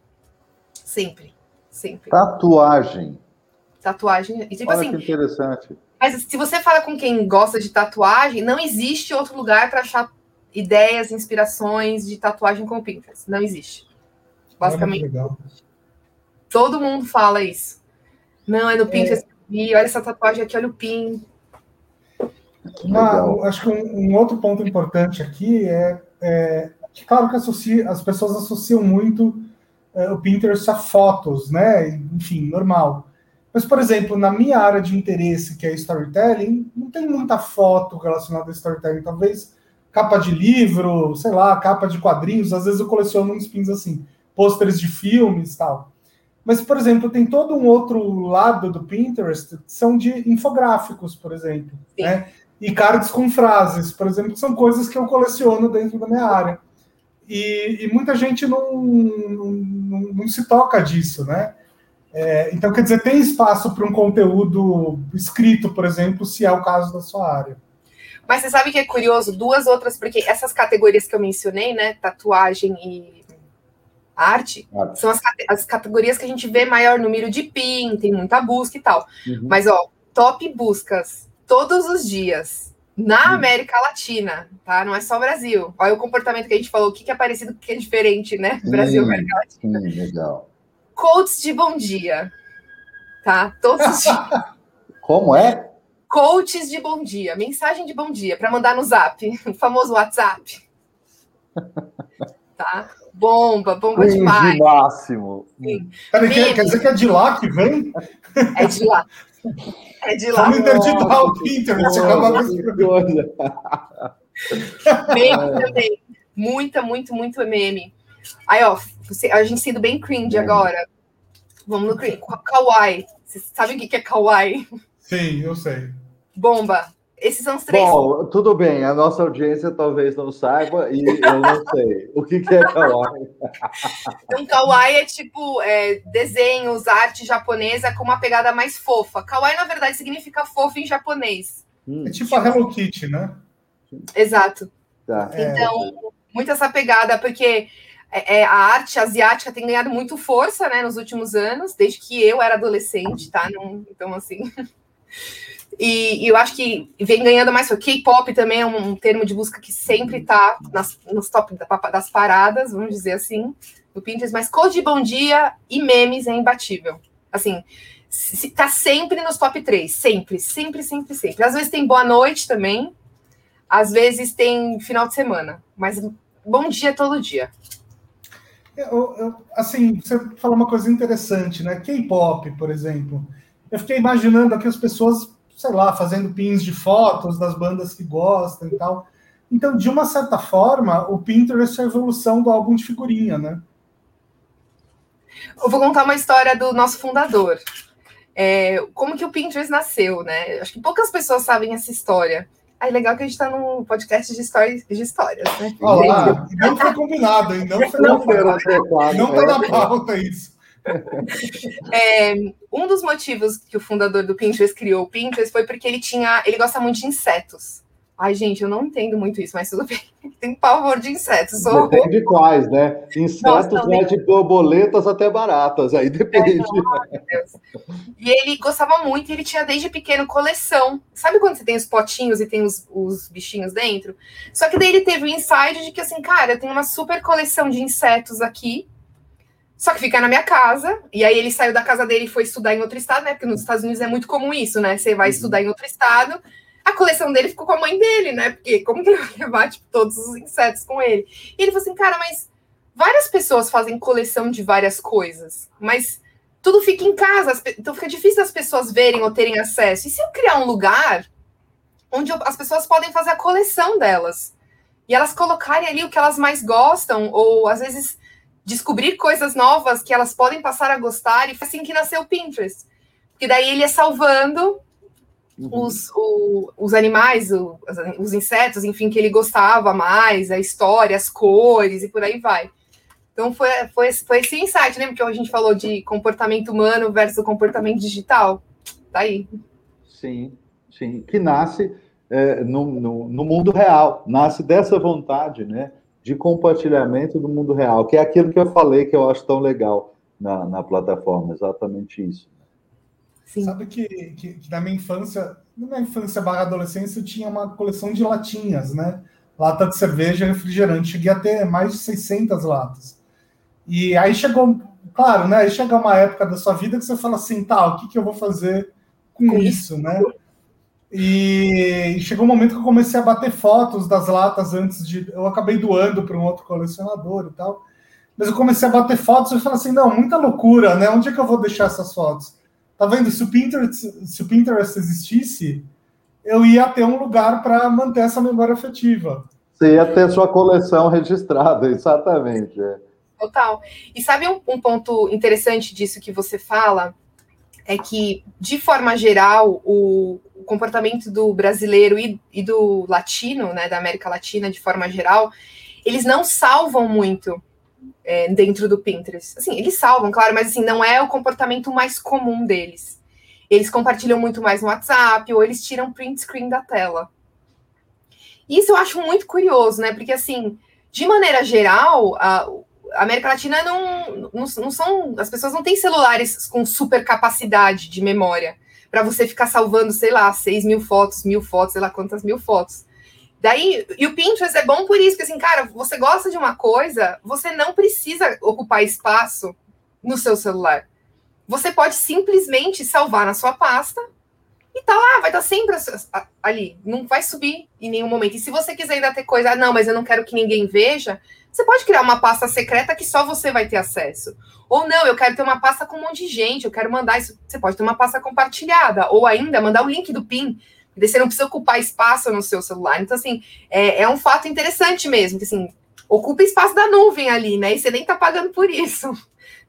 Sempre. Sempre. Tatuagem. Tatuagem. E, tipo Olha assim. Que interessante. Mas se você fala com quem gosta de tatuagem, não existe outro lugar para achar ideias, inspirações de tatuagem com o Pinterest. Não existe. Basicamente. Todo mundo fala isso. Não, é no Pinterest. É... E olha essa tatuagem aqui, olha o pin. Uma, acho que um, um, outro ponto importante aqui é, é que, claro que associa, as pessoas associam muito é, o Pinterest a fotos, né? Enfim, normal. Mas, por exemplo, na minha área de interesse, que é storytelling, não tem muita foto relacionada a storytelling. Talvez capa de livro, sei lá, capa de quadrinhos. Às vezes eu coleciono uns pins assim, pôsteres de filmes tal. Mas, por exemplo, tem todo um outro lado do Pinterest que são de infográficos, por exemplo. Né? E cards com frases, por exemplo, que são coisas que eu coleciono dentro da minha área. E, e muita gente não, não, não, se toca disso, né? É, então, quer dizer, tem espaço para um conteúdo escrito, por exemplo, se é o caso da sua área. Mas você sabe que é curioso? Duas outras, porque essas categorias que eu mencionei, né? Tatuagem e arte, arte. são as, as, categorias que a gente vê maior número de PIN, tem muita busca e tal. Uhum. Mas, ó, top buscas todos os dias na uhum. América Latina, tá? Não é só Brasil. Olha o comportamento que a gente falou, o que, que é parecido, o que é diferente, né? Brasil, e América Latina. Sim, legal. Coaches de bom dia, tá? Todos os dias. *laughs* Como é? Coaches de bom dia, mensagem de bom dia para mandar no Zap, *laughs* o famoso WhatsApp. Tá? Bomba, bomba Sim, demais. De máximo. Peraí, quer, quer dizer que é de lá que vem? É de lá. É de lá. Vamos interditar o Pinterest. Meme também. Muita, muito, muito meme. Aí, ó, a gente sendo bem cringe agora. Vamos no cringe. Kawaii. Você sabe o que é Kawaii? Sim, eu sei. Bomba. Esses são os três. Bom, tudo bem, a nossa audiência talvez não saiba e eu não sei. O que, que é kawaii? Então, *laughs* kawaii é tipo é, desenhos, arte japonesa com uma pegada mais fofa. Kawaii, na verdade, significa fofo em japonês. Hum. É tipo a Hello Kitty, né? Exato. Tá. Então, é. muito essa pegada, porque é, é, a arte asiática tem ganhado muito força né, nos últimos anos, desde que eu era adolescente, tá? Não, então, assim. *laughs* E, e, eu acho que vem ganhando mais. K-pop também é um, um, termo de busca que sempre está nos top das paradas, vamos dizer assim, no Pinterest. Mas code de bom dia e memes é imbatível. Assim, está sempre nos top 3. Sempre, sempre, sempre, sempre. Às vezes tem boa noite também. Às vezes tem final de semana. Mas bom dia todo dia. Eu, eu, assim, você falou uma coisa interessante, né? K-pop, por exemplo. Eu fiquei imaginando aqui as pessoas sei lá, fazendo pins de fotos das bandas que gostam e tal. Então, de uma certa forma, o Pinterest é a evolução do álbum de figurinha, né? Eu vou contar uma história do nosso fundador. É, como que o Pinterest nasceu, né? Acho que poucas pessoas sabem essa história. Aí, legal que a gente está num podcast de histórias, de histórias né? Olá, não foi combinado, hein? Não foi não, não, não tá na pauta isso. *laughs* É, um dos motivos que o fundador do Pinterest criou o Pinterest foi porque ele tinha, ele gosta muito de insetos. Ai, gente, eu não entendo muito isso, mas tudo bem. *laughs* Tem pavor de insetos. Sou... Depende de quais, né? Insetos Nossa, vai de borboletas até baratas, aí depende. É, e ele gostava muito, ele tinha desde pequeno coleção. Sabe quando você tem os potinhos e tem os, os bichinhos dentro? Só que daí ele teve o insight de que, assim, cara, eu tenho uma super coleção de insetos aqui, só que fica na minha casa, e aí ele saiu da casa dele e foi estudar em outro estado, né? Porque nos Estados Unidos é muito comum isso, né? Você vai uhum. estudar em outro estado, a coleção dele ficou com a mãe dele, né? Porque como que ele vai levar, tipo, todos os insetos com ele? E ele falou assim, cara, mas várias pessoas fazem coleção de várias coisas, mas tudo fica em casa, então fica difícil as pessoas verem ou terem acesso. E se eu criar um lugar onde as pessoas podem fazer a coleção delas? E elas colocarem ali o que elas mais gostam, ou às vezes descobrir coisas novas que elas podem passar a gostar, e foi assim que nasceu o Pinterest. Porque daí ele é salvando uhum. os, o, os animais, o, os insetos, enfim, que ele gostava mais, a história, as cores e por aí vai. Então foi, foi, foi esse insight, lembra que a gente falou de comportamento humano versus comportamento digital? Tá aí. Sim, sim. Que nasce é, no, no, no, mundo real, nasce dessa vontade, né? De compartilhamento do mundo real, que é aquilo que eu falei que eu acho tão legal na, na plataforma, exatamente isso. Sim. Sabe que, que, que, na minha infância, na minha infância barra adolescência, eu tinha uma coleção de latinhas, né? Lata de cerveja refrigerante. Cheguei a ter mais de 600 latas. E aí chegou, claro, né? Aí chega uma época da sua vida que você fala assim, tá, o que, que eu vou fazer com isso, né? E chegou um momento que eu comecei a bater fotos das latas antes de. Eu acabei doando para um outro colecionador e tal. Mas eu comecei a bater fotos e falei assim: não, muita loucura, né? Onde é que eu vou deixar essas fotos? Tá vendo? Se o Pinterest, se o Pinterest existisse, eu ia ter um lugar para manter essa memória afetiva. Você ia ter sua coleção registrada, *laughs* exatamente. É. Total. E sabe um, um, ponto interessante disso que você fala? É que, de forma geral, o, comportamento do brasileiro e, e, do latino, né, da América Latina, de forma geral, eles não salvam muito é, dentro do Pinterest. Assim, eles salvam, claro, mas assim, não é o comportamento mais comum deles. Eles compartilham muito mais no WhatsApp, ou eles tiram print screen da tela. Isso eu acho muito curioso, né? Porque, assim, de maneira geral, a, a América Latina não, não, não, são. As pessoas não têm celulares com super capacidade de memória para você ficar salvando, sei lá, 6 mil fotos, mil fotos, sei lá quantas mil fotos. Daí, e o Pinterest é bom por isso, porque assim, cara, você gosta de uma coisa, você não precisa ocupar espaço no seu celular. Você pode simplesmente salvar na sua pasta e tá lá, vai estar tá sempre ali, não vai subir em nenhum momento. E se você quiser ainda ter coisa, ah, não, mas eu não quero que ninguém veja, você pode criar uma pasta secreta que só você vai ter acesso. Ou não, eu quero ter uma pasta com um monte de gente, eu quero mandar isso. Você pode ter uma pasta compartilhada, ou ainda mandar o link do PIN. Você não precisa ocupar espaço no seu celular. Então, assim, é, é um fato interessante mesmo, que assim, ocupa espaço da nuvem ali, né? E você nem tá pagando por isso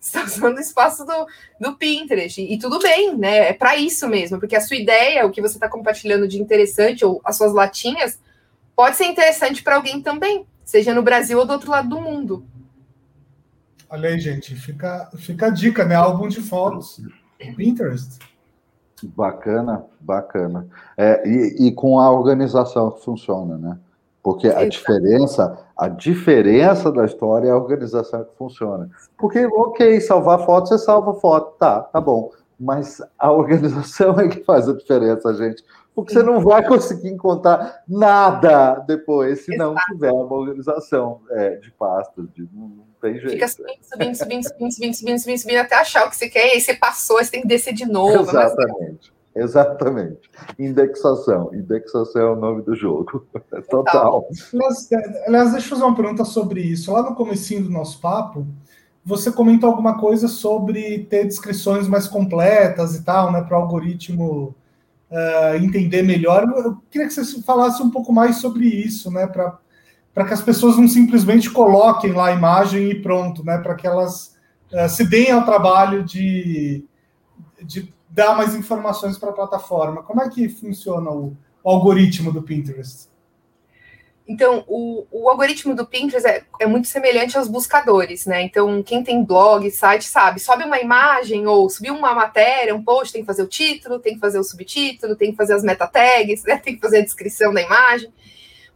está *laughs* usando o espaço do, do Pinterest. E, e tudo bem, né? É para isso mesmo, porque a sua ideia, o que você está compartilhando de interessante, ou as suas latinhas, pode ser interessante para alguém também, seja no Brasil ou do outro lado do mundo. Olha aí, gente, fica, fica a dica, né? Álbum de fotos. Pinterest. Bacana, bacana. É, e, e com a organização que funciona, né? Porque a diferença, a diferença da história é a organização que funciona. Porque, ok, salvar foto, você salva foto, tá, tá bom. Mas a organização *laughs* é que faz a diferença, gente. Porque você não vai conseguir encontrar nada depois se não tiver uma organização é, de pastas, de, tem jeito. Fica subindo, subindo, subindo, subindo, subindo, subindo, subindo, subindo, até achar o que você quer, e aí você passou, você tem que descer de novo. Exatamente. *laughs* Exatamente. Indexação. Indexação é o nome do jogo. *laughs* Total. Aliás, aliás, deixa eu fazer uma pergunta sobre isso. Lá no comecinho do nosso papo, você comentou alguma coisa sobre ter descrições mais completas e tal, né, para o algoritmo uh, entender melhor. Eu queria que você falasse um pouco mais sobre isso, né, para que as pessoas não simplesmente coloquem lá a imagem e pronto, né, para que elas uh, se deem ao trabalho de, de dar mais informações para a plataforma. Como é que funciona o, o algoritmo do Pinterest? Então, o, o, algoritmo do Pinterest é, é, muito semelhante aos buscadores, né? Então, quem tem blog, site, sabe, sobe uma imagem ou subir uma matéria, um post, tem que fazer o título, tem que fazer o subtítulo, tem que fazer as meta tags, né? tem que fazer a descrição da imagem.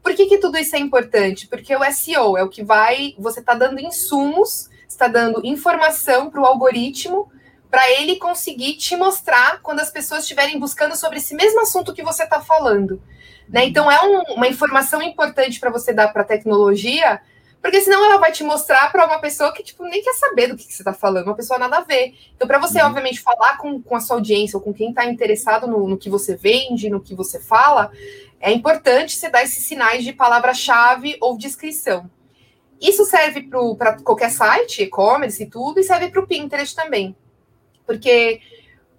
Por que, que tudo isso é importante? Porque o SEO é o que vai, você está dando insumos, está dando informação para o algoritmo para ele conseguir te mostrar quando as pessoas estiverem buscando sobre esse mesmo assunto que você está falando. Né? Então, é um, uma informação importante para você dar para a tecnologia, porque senão ela vai te mostrar para uma pessoa que tipo, nem quer saber do que, que você está falando, uma pessoa nada a ver. Então, para você, uhum. obviamente, falar com, com a sua audiência ou com quem está interessado no, no que você vende, no que você fala, é importante você dar esses sinais de palavra-chave ou descrição. Isso serve para qualquer site, e-commerce e tudo, e serve para o Pinterest também. Porque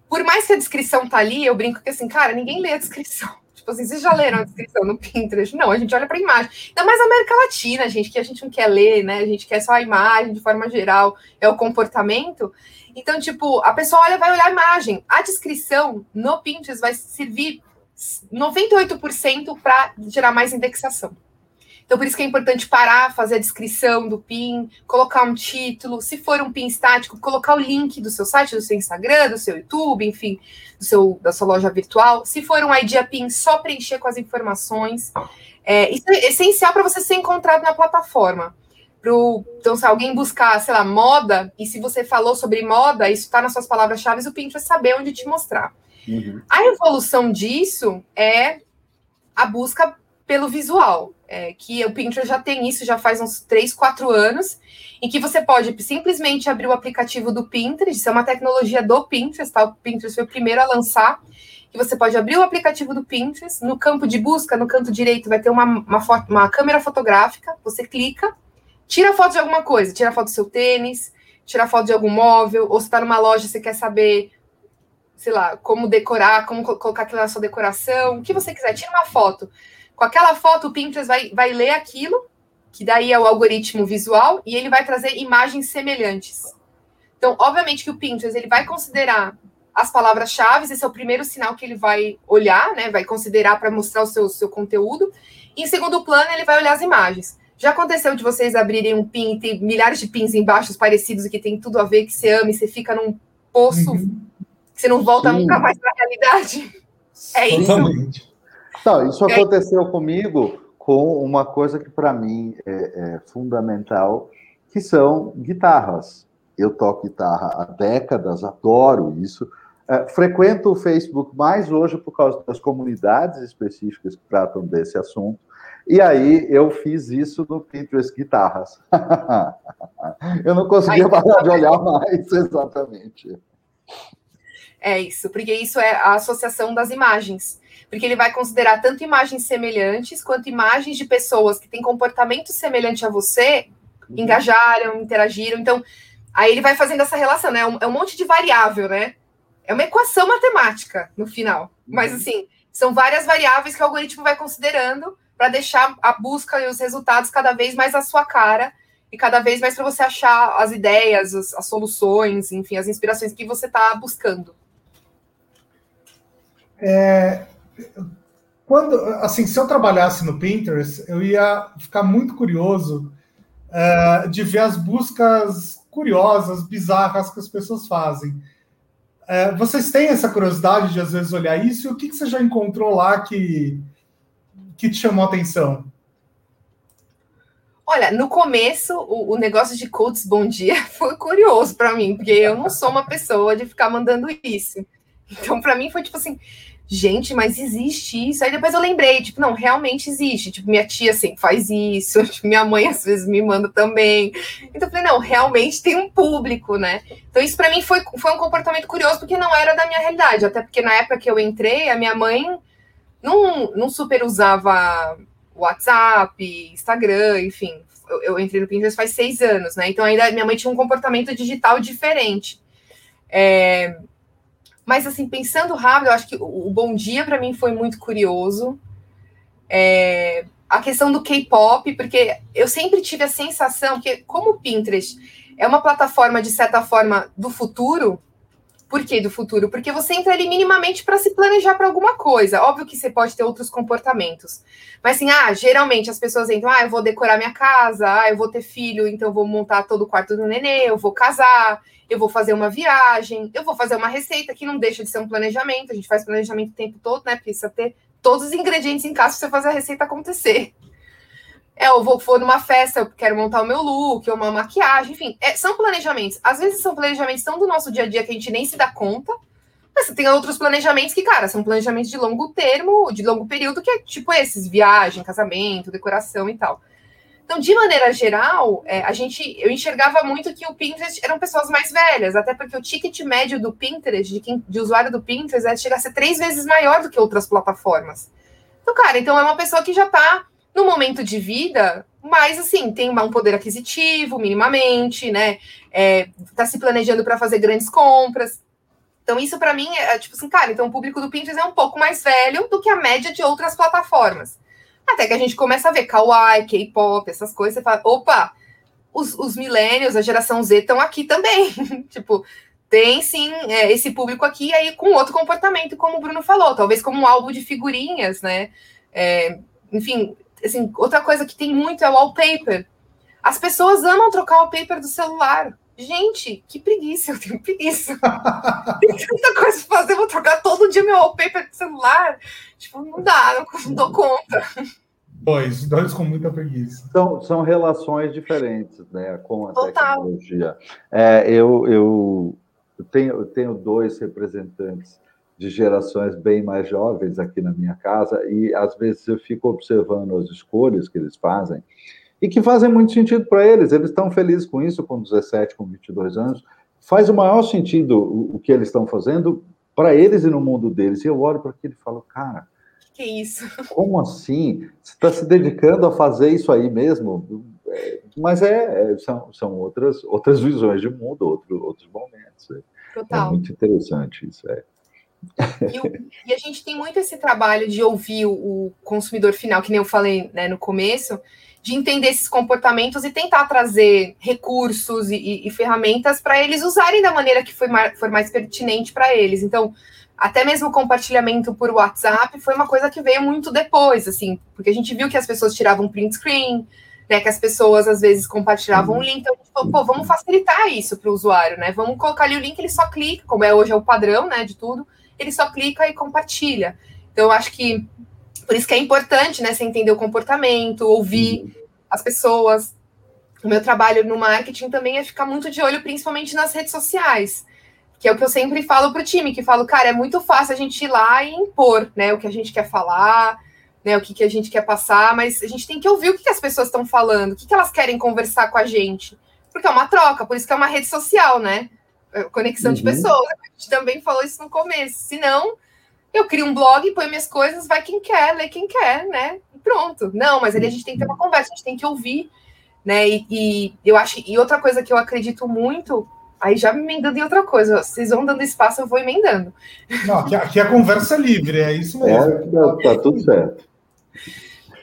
por mais que a descrição tá ali, eu brinco que assim, cara, ninguém lê a descrição. *laughs* Tipo assim, vocês já leram a descrição no Pinterest? Não, a gente olha para a imagem. Ainda mais América Latina, gente, que a gente não quer ler, né? A gente quer só a imagem de forma geral, é o comportamento. Então, tipo, a pessoa olha, vai olhar a imagem. A descrição no Pinterest vai servir 98% para gerar mais indexação. Então, por isso que é importante parar, fazer a descrição do PIN, colocar um título. Se for um PIN estático, colocar o link do seu site, do seu Instagram, do seu YouTube, enfim, do seu, da sua loja virtual. Se for um ID PIN, só preencher com as informações. É, isso é essencial para você ser encontrado na plataforma. Pro, então, se alguém buscar, sei lá, moda, e se você falou sobre moda, isso está nas suas palavras-chave, o Pinterest saber onde te mostrar. Uhum. A evolução disso é a busca pelo visual é, que o Pinterest já tem isso, já faz uns 3, 4 anos, em que você pode simplesmente abrir o aplicativo do Pinterest, isso é uma tecnologia do Pinterest, tá? O Pinterest foi o primeiro a lançar, que você pode abrir o aplicativo do Pinterest, no campo de busca, no canto direito, vai ter uma, uma, foto, uma câmera fotográfica, você clica, tira foto de alguma coisa, tira foto do seu tênis, tira foto de algum móvel, ou se está numa loja você quer saber, sei lá, como decorar, como colocar aquilo na sua decoração, o que você quiser, tira uma foto. Com aquela foto, o Pinterest vai, vai ler aquilo, que daí é o algoritmo visual, e ele vai trazer imagens semelhantes. Então, obviamente que o Pinterest ele vai considerar as palavras-chave, esse é o primeiro sinal que ele vai olhar, né? Vai considerar para mostrar o seu, seu conteúdo. E em segundo plano, ele vai olhar as imagens. Já aconteceu de vocês abrirem um pin e ter milhares de pins embaixo parecidos e que tem tudo a ver, que você ama e você fica num poço uhum. que você não volta Sim. nunca mais para a realidade? É isso. Não, isso aconteceu comigo com uma coisa que para mim é, é, fundamental, que são guitarras. Eu toco guitarra há décadas, adoro isso. É, frequento o Facebook mais hoje por causa das comunidades específicas que tratam desse assunto. E aí eu fiz isso no Pinterest Guitarras. *laughs* eu não conseguia parar de olhar mais, *laughs* exatamente. É isso, porque isso é a associação das imagens porque ele vai considerar tanto imagens semelhantes quanto imagens de pessoas que têm comportamento semelhante a você, uhum. engajaram, interagiram. Então, aí ele vai fazendo essa relação, né? É um, é um monte de variável, né? É uma equação matemática no final. Mas, uhum. assim, são várias variáveis que o algoritmo vai considerando para deixar a busca e os resultados cada vez mais à sua cara e cada vez mais para você achar as ideias, as, as, soluções, enfim, as inspirações que você está buscando. É, quando, assim, se eu trabalhasse no Pinterest, eu ia ficar muito curioso uh, de ver as buscas curiosas, bizarras que as pessoas fazem. Uh, vocês têm essa curiosidade de às vezes olhar isso? E o que, que você já encontrou lá que, que te chamou a atenção? Olha, no começo, o, o, negócio de coaches bom dia *laughs* foi curioso para mim, porque eu não sou uma pessoa de ficar mandando isso. Então, para mim, foi tipo assim: gente, mas existe isso. Aí depois eu lembrei, tipo, não, realmente existe. Tipo, minha tia sempre faz isso, *laughs* tipo, minha mãe às vezes me manda também. Então eu falei, não, realmente tem um público, né? Então isso para mim foi, foi um comportamento curioso, porque não era da minha realidade. Até porque na época que eu entrei, a minha mãe não, não super usava WhatsApp, Instagram, enfim. Eu, eu entrei no Pinterest faz seis anos, né? Então ainda minha mãe tinha um comportamento digital diferente. É, mas, assim, pensando rápido, eu acho que o Bom Dia, para mim, foi muito curioso. É, a questão do K-pop, porque eu sempre tive a sensação que, como o Pinterest é uma plataforma, de certa forma, do futuro, por que do futuro? Porque você entra ali minimamente para se planejar para alguma coisa. Óbvio que você pode ter outros comportamentos. Mas assim, ah, geralmente as pessoas entram, ah, eu vou decorar minha casa, ah, eu vou ter filho, então eu vou montar todo o quarto do nenê, eu vou casar, eu vou fazer uma viagem, eu vou fazer uma receita, que não deixa de ser um planejamento. A gente faz planejamento o tempo todo, né? Precisa ter todos os ingredientes em casa para você fazer a receita acontecer. É, eu vou for numa festa, eu quero montar o meu look, uma maquiagem, enfim, é, são planejamentos. Às vezes são planejamentos tão do nosso dia a dia que a gente nem se dá conta, mas tem outros planejamentos que, cara, são planejamentos de longo termo, de longo período, que é tipo esses, viagem, casamento, decoração e tal. Então, de maneira geral, é, a gente, eu enxergava muito que o Pinterest eram pessoas mais velhas, até porque o ticket médio do Pinterest, de, quem, de usuário do Pinterest, é, chega a ser três vezes maior do que outras plataformas. Então, cara, então é uma pessoa que já está no momento de vida, mas assim, tem um poder aquisitivo, minimamente, né? É, tá se planejando para fazer grandes compras. Então, isso para mim é tipo assim, cara, então o público do Pinterest é um pouco mais velho do que a média de outras plataformas. Até que a gente começa a ver kawaii, K-pop, essas coisas, você fala, opa, os, os milênios, a geração Z estão aqui também. *laughs* tipo, tem sim é, esse público aqui, aí com outro comportamento, como o Bruno falou, talvez como um álbum de figurinhas, né? É, enfim, assim, outra coisa que tem muito é o wallpaper. As pessoas amam trocar o wallpaper do celular. Gente, que preguiça, *laughs* eu tenho preguiça. *laughs* tem tanta coisa pra fazer, eu vou trocar todo dia meu wallpaper do celular. Tipo, não dá, não, não dou conta. Dois, dois com muita preguiça. São, são relações diferentes, né, com a Total. tecnologia. É, eu, eu, tenho, eu tenho dois representantes de gerações bem mais jovens aqui na minha casa e às vezes eu fico observando as escolhas que eles fazem e que fazem muito sentido para eles. Eles estão felizes com isso, com 17, com 22 anos. Faz o maior sentido o, que eles estão fazendo para eles e no mundo deles. E eu olho para aquilo e falo, cara, que isso? *laughs* Como assim? Você está se dedicando a fazer isso aí mesmo? É, mas é, é, são, são outras, outras visões de mundo, outro, outros momentos. É, Total. É muito interessante isso. É. E, o, e, a gente tem muito esse trabalho de ouvir o, o consumidor final, que nem eu falei né, no começo, de entender esses comportamentos e tentar trazer recursos e, e, e ferramentas para eles usarem da maneira que mais, for mais pertinente para eles. Então, até mesmo o compartilhamento por WhatsApp foi uma coisa que veio muito depois, assim, porque a gente viu que as pessoas tiravam print screen, né, que as pessoas às vezes compartilhavam o link, então a gente falou, pô, vamos facilitar isso para o usuário, né? Vamos colocar ali o link, ele só clica, como é hoje é o padrão, né, de tudo, ele só clica e compartilha. Então eu acho que por isso que é importante, né, você entender o comportamento, ouvir uhum. as pessoas. O meu trabalho no marketing também é ficar muito de olho, principalmente nas redes sociais que é o que eu sempre falo para o time, que falo, cara, é muito fácil a gente ir lá e impor, né, o que a gente quer falar, né, o que, que a gente quer passar, mas a gente tem que ouvir o que, que as pessoas estão falando, o que, que elas querem conversar com a gente, porque é uma troca, por isso que é uma rede social, né, conexão uhum. de pessoas, a gente também falou isso no começo, se não, eu crio um blog, ponho minhas coisas, vai quem quer, lê quem quer, né, e pronto, não, mas ali a gente tem que ter uma conversa, a gente tem que ouvir, né, e, e eu acho, e outra coisa que eu acredito muito Aí já me emendando em outra coisa. Vocês vão dando espaço, eu vou emendando. Não, aqui, aqui a conversa é livre, é isso mesmo. É, tá, tá tudo certo.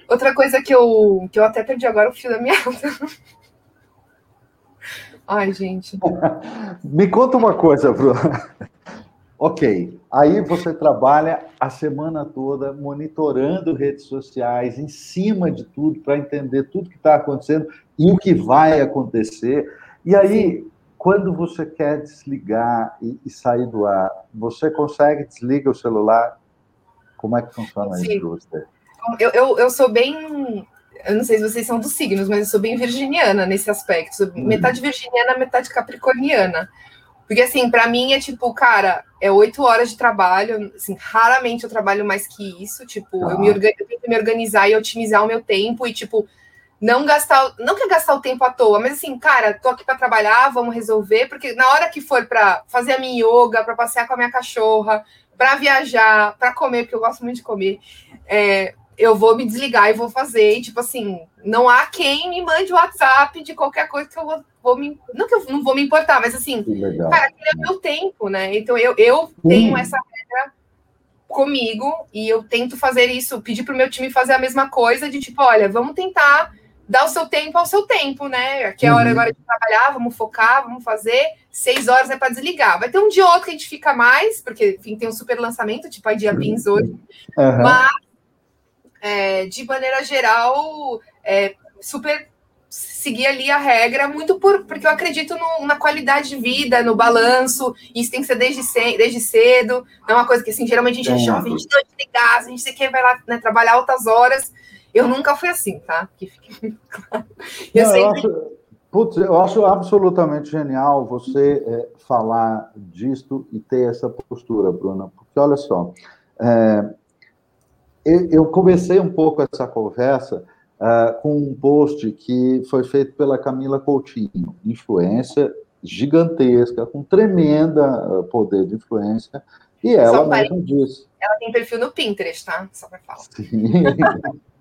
Outra coisa que eu, que eu até perdi agora o fio da minha *laughs* Ai, gente. *laughs* Me conta uma coisa, Bruno. *laughs* ok, aí você trabalha a semana toda monitorando redes sociais, em cima de tudo, para entender tudo que está acontecendo e o que vai acontecer. E aí, Sim quando você quer desligar e, e sair do ar, você consegue desligar o celular? Como é que funciona Sim. isso para você? Eu, eu, eu sou bem eu não sei se vocês são dos signos, mas eu sou bem virginiana nesse aspecto. Sou hum. metade virginiana, metade capricorniana. Porque, assim, para mim é tipo, cara, é oito horas de trabalho. Assim, raramente eu trabalho mais que isso. Tipo, ah. eu, me eu tento me organizar e otimizar o meu tempo. E, tipo, não gastar, não quer gastar o tempo à toa, mas assim, cara, tô aqui para trabalhar, vamos resolver, porque na hora que for para fazer a minha yoga, para passear com a minha cachorra, para viajar, para comer, porque eu gosto muito de comer, é, eu vou me desligar e vou fazer. E, tipo assim, não há quem me mande o WhatsApp de qualquer coisa que eu vou, vou me. Não que eu não vou me importar, mas assim, cara, aquele é meu tempo, né? Então eu, eu tenho essa regra comigo e eu tento fazer isso, pedir para o meu time fazer a mesma coisa, de tipo, olha, vamos tentar dá o seu tempo ao seu tempo, né? Aqui é a hora uhum. agora de trabalhar, vamos focar, vamos fazer. Seis horas é para desligar. Vai ter um dia outro que a gente fica mais, porque enfim, tem um super lançamento, tipo a Dia Pins hoje. Uhum. Mas, é, de maneira geral, é, super seguir ali a regra, muito por, porque eu acredito no, na qualidade de vida, no balanço, isso tem que ser desde, ce, desde cedo, não é uma coisa que assim, geralmente a gente é jovem, a gente não tem gás, a gente quer vai lá né, trabalhar altas horas, eu nunca fui assim, tá? Que fique *laughs* claro. Eu, Não, sempre... eu, acho, putz, eu acho absolutamente genial você é, falar disto e ter essa postura, Bruna, porque olha só, é, eu comecei um pouco essa conversa uh, com um post que foi feito pela Camila Coutinho, influência gigantesca, com tremenda poder de influência, e ela mesmo disse. Ela tem perfil no Pinterest, tá? Só para falar. Sim.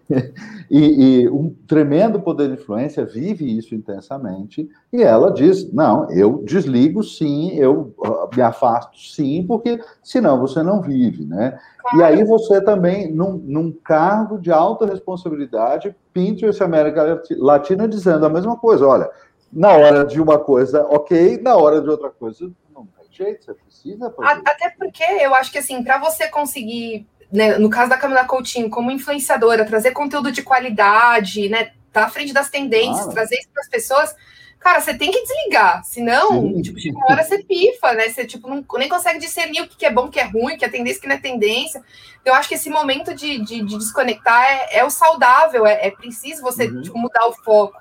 *laughs* e, e, um tremendo poder de influência vive isso intensamente, e ela diz: não, eu desligo sim, eu uh, me afasto sim, porque senão você não vive, né? Claro. E aí você também, num, num, cargo de alta responsabilidade, Pinterest América Latina dizendo a mesma coisa: olha, na hora de uma coisa, ok, na hora de outra coisa, não tem jeito, você precisa. Fazer. Até porque eu acho que assim, para você conseguir né, no caso da Camila Coutinho, como influenciadora, trazer conteúdo de qualidade, né, tá à frente das tendências, trazer isso para as pessoas, cara, você tem que desligar, senão, tipo, uma hora você pifa, né? Você tipo, não, nem consegue discernir o que é bom, o que é ruim, o que é tendência, o que não é tendência. Então, eu acho que esse momento de, de, de desconectar é, é, o saudável, é, é preciso você uhum. tipo, mudar o foco.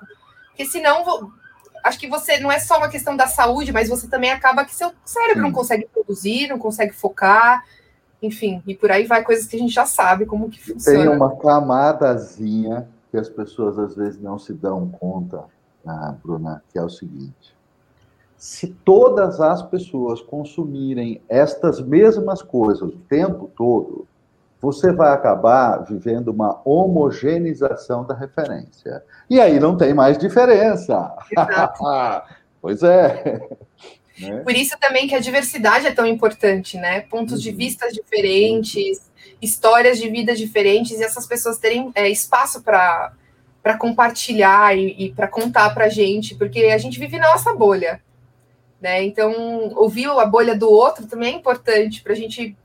Porque senão acho que você não é só uma questão da saúde, mas você também acaba que seu cérebro não consegue produzir, não consegue focar enfim, e por aí vai coisas que a gente já sabe como que funciona. Tem uma camadazinha que as pessoas às vezes não se dão conta, ah, Bruna, que é o seguinte: se todas as pessoas consumirem estas mesmas coisas o tempo todo, você vai acabar vivendo uma homogeneização da referência. E aí não tem mais diferença. *laughs* pois é. Né? Por isso também que a diversidade é tão importante, né? Pontos uhum. de vista diferentes, histórias de vida diferentes, e essas pessoas terem é, espaço para para compartilhar e, e para contar para a gente, porque a gente vive na nossa bolha, né? Então, ouvir a bolha do outro também é importante para a gente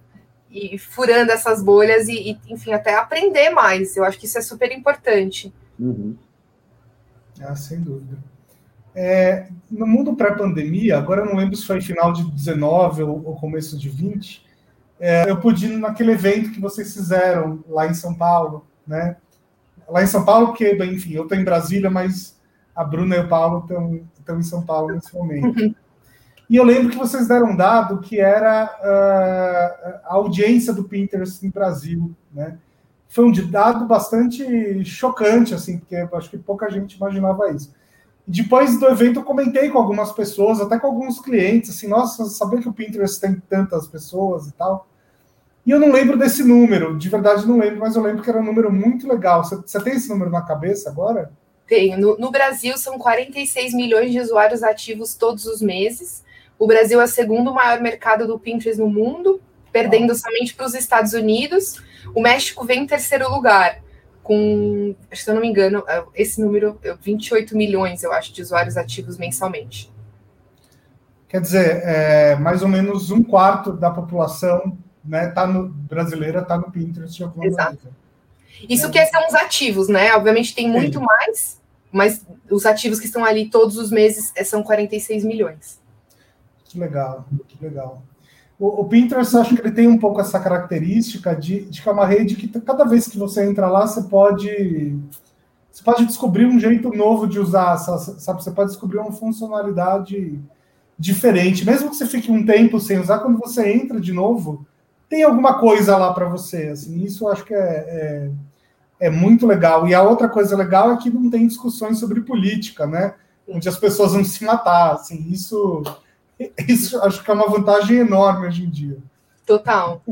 ir furando essas bolhas e, e, enfim, até aprender mais. Eu acho que isso é super importante. Uhum. Ah, sem dúvida. É, no mundo pré-pandemia, agora eu não lembro se foi final de 19 ou, ou começo de 20, é, eu pude ir naquele evento que vocês fizeram lá em São Paulo, né? Lá em São Paulo, porque, bem, enfim, eu estou em Brasília, mas a Bruna e o Paulo estão em São Paulo nesse momento. E eu lembro que vocês deram um dado que era uh, a audiência do Pinterest no Brasil, né? Foi um dado bastante chocante, assim, porque acho que pouca gente imaginava isso. Depois do evento, eu comentei com algumas pessoas, até com alguns clientes, assim, nossa, sabia que o Pinterest tem tantas pessoas e tal? E eu não lembro desse número, de verdade não lembro, mas eu lembro que era um número muito legal. Você, você tem esse número na cabeça agora? Tenho. No, no, Brasil, são 46 milhões de usuários ativos todos os meses. O Brasil é o segundo maior mercado do Pinterest no mundo, perdendo ah. somente para os Estados Unidos. O México vem em terceiro lugar com, se eu não me engano, é, esse número, 28 milhões, eu acho, de usuários ativos mensalmente. Quer dizer, é, mais ou menos um quarto da população né, tá no, brasileira está no Pinterest de alguma Exato. maneira. Isso é. que são os ativos, né? Obviamente tem muito Sim. mais, mas os ativos que estão ali todos os meses é, são 46 milhões. Que legal, que legal. O, o Pinterest, acho que ele tem um pouco essa característica de, de que é uma rede que cada vez que você entra lá, você pode você pode descobrir um jeito novo de usar, sabe? Você pode descobrir uma funcionalidade diferente, mesmo que você fique um tempo sem usar, quando você entra de novo, tem alguma coisa lá para você. Assim, isso eu acho que é, é, é, muito legal. E a outra coisa legal é que não tem discussões sobre política, né? Onde as pessoas vão se matar. Assim, isso isso acho que é uma vantagem enorme hoje em dia. Total.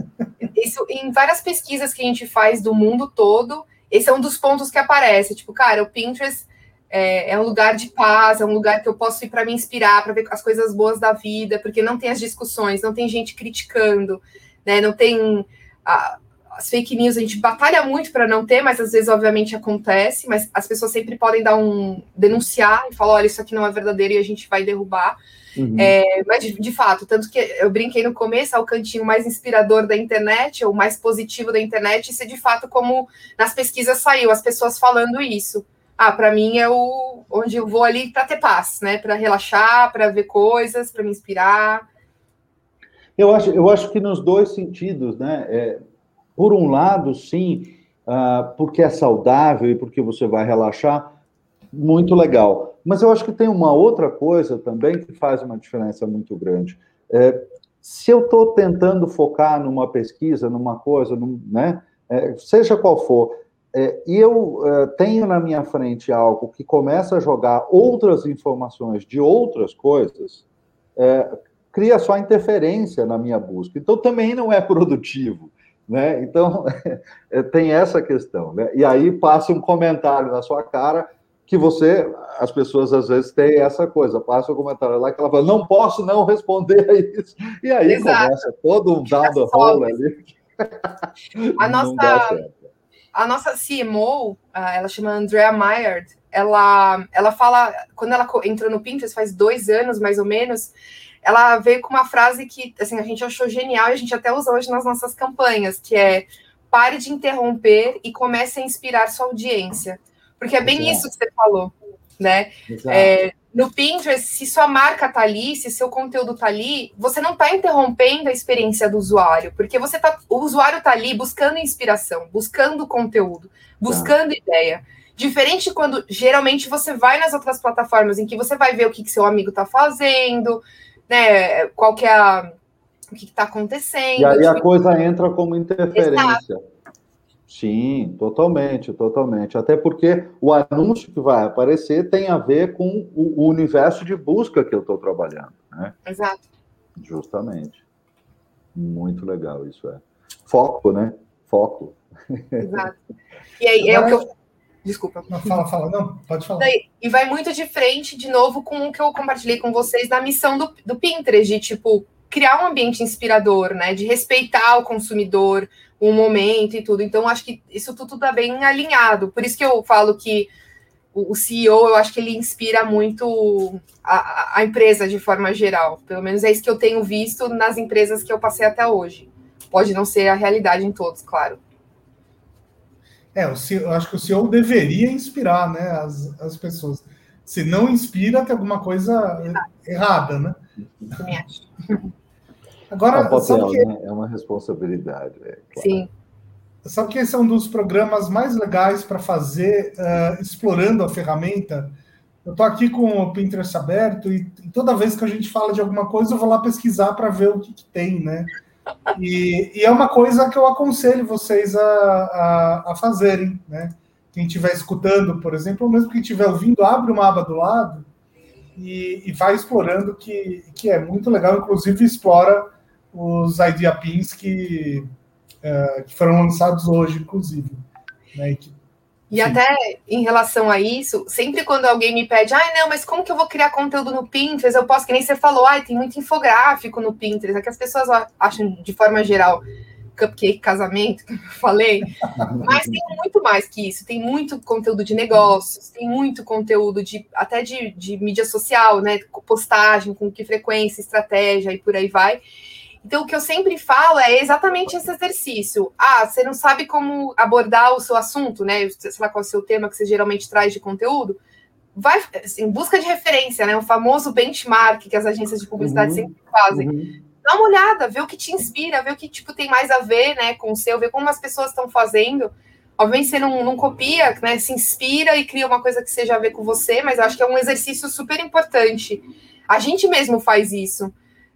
Isso em várias pesquisas que a gente faz do mundo todo, esse é um dos pontos que aparece. Tipo, cara, o Pinterest é, é um lugar de paz, é um lugar que eu posso ir para me inspirar, para ver as coisas boas da vida, porque não tem as discussões, não tem gente criticando, né? Não tem a, as fake news, a gente batalha muito para não ter, mas às vezes, obviamente, acontece, mas as pessoas sempre podem dar um denunciar e falar, olha, isso aqui não é verdadeiro e a gente vai derrubar. Uhum. É, mas, de, de, fato, tanto que eu brinquei no começo, é o cantinho mais inspirador da internet, ou mais positivo da internet, isso é de fato como nas pesquisas saiu, as pessoas falando isso. Ah, para mim é o onde eu vou ali para ter paz, né? Para relaxar, para ver coisas, para me inspirar. Eu acho, eu acho que nos dois sentidos, né? É, por um lado, sim, uh, porque é saudável e porque você vai relaxar, muito legal. Mas eu acho que tem uma outra coisa também que faz uma diferença muito grande. É, se eu estou tentando focar numa pesquisa, numa coisa, num, né, é, seja qual for, é, e eu é, tenho na minha frente algo que começa a jogar outras informações de outras coisas, é, cria só interferência na minha busca. Então também não é produtivo. Né? Então, *laughs* tem essa questão. Né? E aí passa um comentário na sua cara que você, as pessoas às vezes têm essa coisa, passa um comentário lá que ela fala, não posso não responder a isso. E aí Exato. começa todo um the hole ali. A *laughs* nossa, a nossa CMO, ela chama Andrea Myers, ela, ela fala, quando ela entrou no Pinterest faz dois anos mais ou menos, ela veio com uma frase que assim, a gente achou genial e a gente até usa hoje nas nossas campanhas, que é pare de interromper e comece a inspirar sua audiência. Porque é bem Exato. isso que você falou, né? É, no Pinterest, se sua marca tá ali, se seu conteúdo tá ali, você não tá interrompendo a experiência do usuário, porque você tá, o usuário tá ali buscando inspiração, buscando conteúdo, buscando ideia. Diferente quando geralmente você vai nas outras plataformas em que você vai ver o que, que seu amigo tá fazendo, né? Qual que é a, o que está acontecendo. E aí tipo... a coisa entra como interferência. Exato. Sim, totalmente, totalmente. Até porque o anúncio que vai aparecer tem a ver com o, universo de busca que eu estou trabalhando. Né? Exato. Justamente. Muito legal isso é. Foco, né? Foco. Exato. E aí é o que eu. Desculpa. Não, fala, fala, não, pode falar. E vai muito de frente, de novo, com o que eu compartilhei com vocês da missão do, do Pinterest, de tipo, criar um ambiente inspirador, né? De respeitar o consumidor, um momento e tudo. Então, acho que isso tudo está bem alinhado. Por isso que eu falo que o CEO, eu acho que ele inspira muito a, a, empresa de forma geral. Pelo menos é isso que eu tenho visto nas empresas que eu passei até hoje. Pode não ser a realidade em todos, claro. É, eu acho que o CEO deveria inspirar né, as, as pessoas. Se não inspira, tem alguma coisa errada, né? Também acho. *laughs* Agora, é papel, que... né? É uma responsabilidade. É, claro. Sim. Sabe que esse é um dos programas mais legais para fazer uh, explorando a ferramenta? Eu estou aqui com o Pinterest aberto e, e, toda vez que a gente fala de alguma coisa, eu vou lá pesquisar para ver o que, que tem, né? E, e, é uma coisa que eu aconselho vocês a, a, a fazerem, né? Quem estiver escutando, por exemplo, ou mesmo quem estiver ouvindo, abre uma aba do lado e, e vai explorando, que, que é muito legal, inclusive explora os Idea Pins que, uh, que foram lançados hoje, inclusive. Né, que, e até em relação a isso, sempre quando alguém me pede, ai, ah, não, mas como que eu vou criar conteúdo no Pinterest? Eu posso, que nem você falou, ai, tem muito infográfico no Pinterest, é que as pessoas acham de forma geral cupcake casamento, que eu falei, *laughs* mas tem muito mais que isso, tem muito conteúdo de negócios, tem muito conteúdo de até de, de mídia social, né? Postagem, com que frequência, estratégia e por aí vai. Então, o que eu sempre falo é exatamente esse exercício. Ah, você não sabe como abordar o seu assunto, né? Sei lá qual é o seu tema que você geralmente traz de conteúdo. Vai assim, em busca de referência, né? O famoso benchmark que as agências de publicidade uhum, sempre fazem. Uhum. Dá uma olhada, vê o que te inspira, vê o que tipo, tem mais a ver né, com o seu, vê como as pessoas estão fazendo. Obviamente você não, não copia, né? Se inspira e cria uma coisa que seja a ver com você, mas eu acho que é um exercício super importante. A gente mesmo faz isso.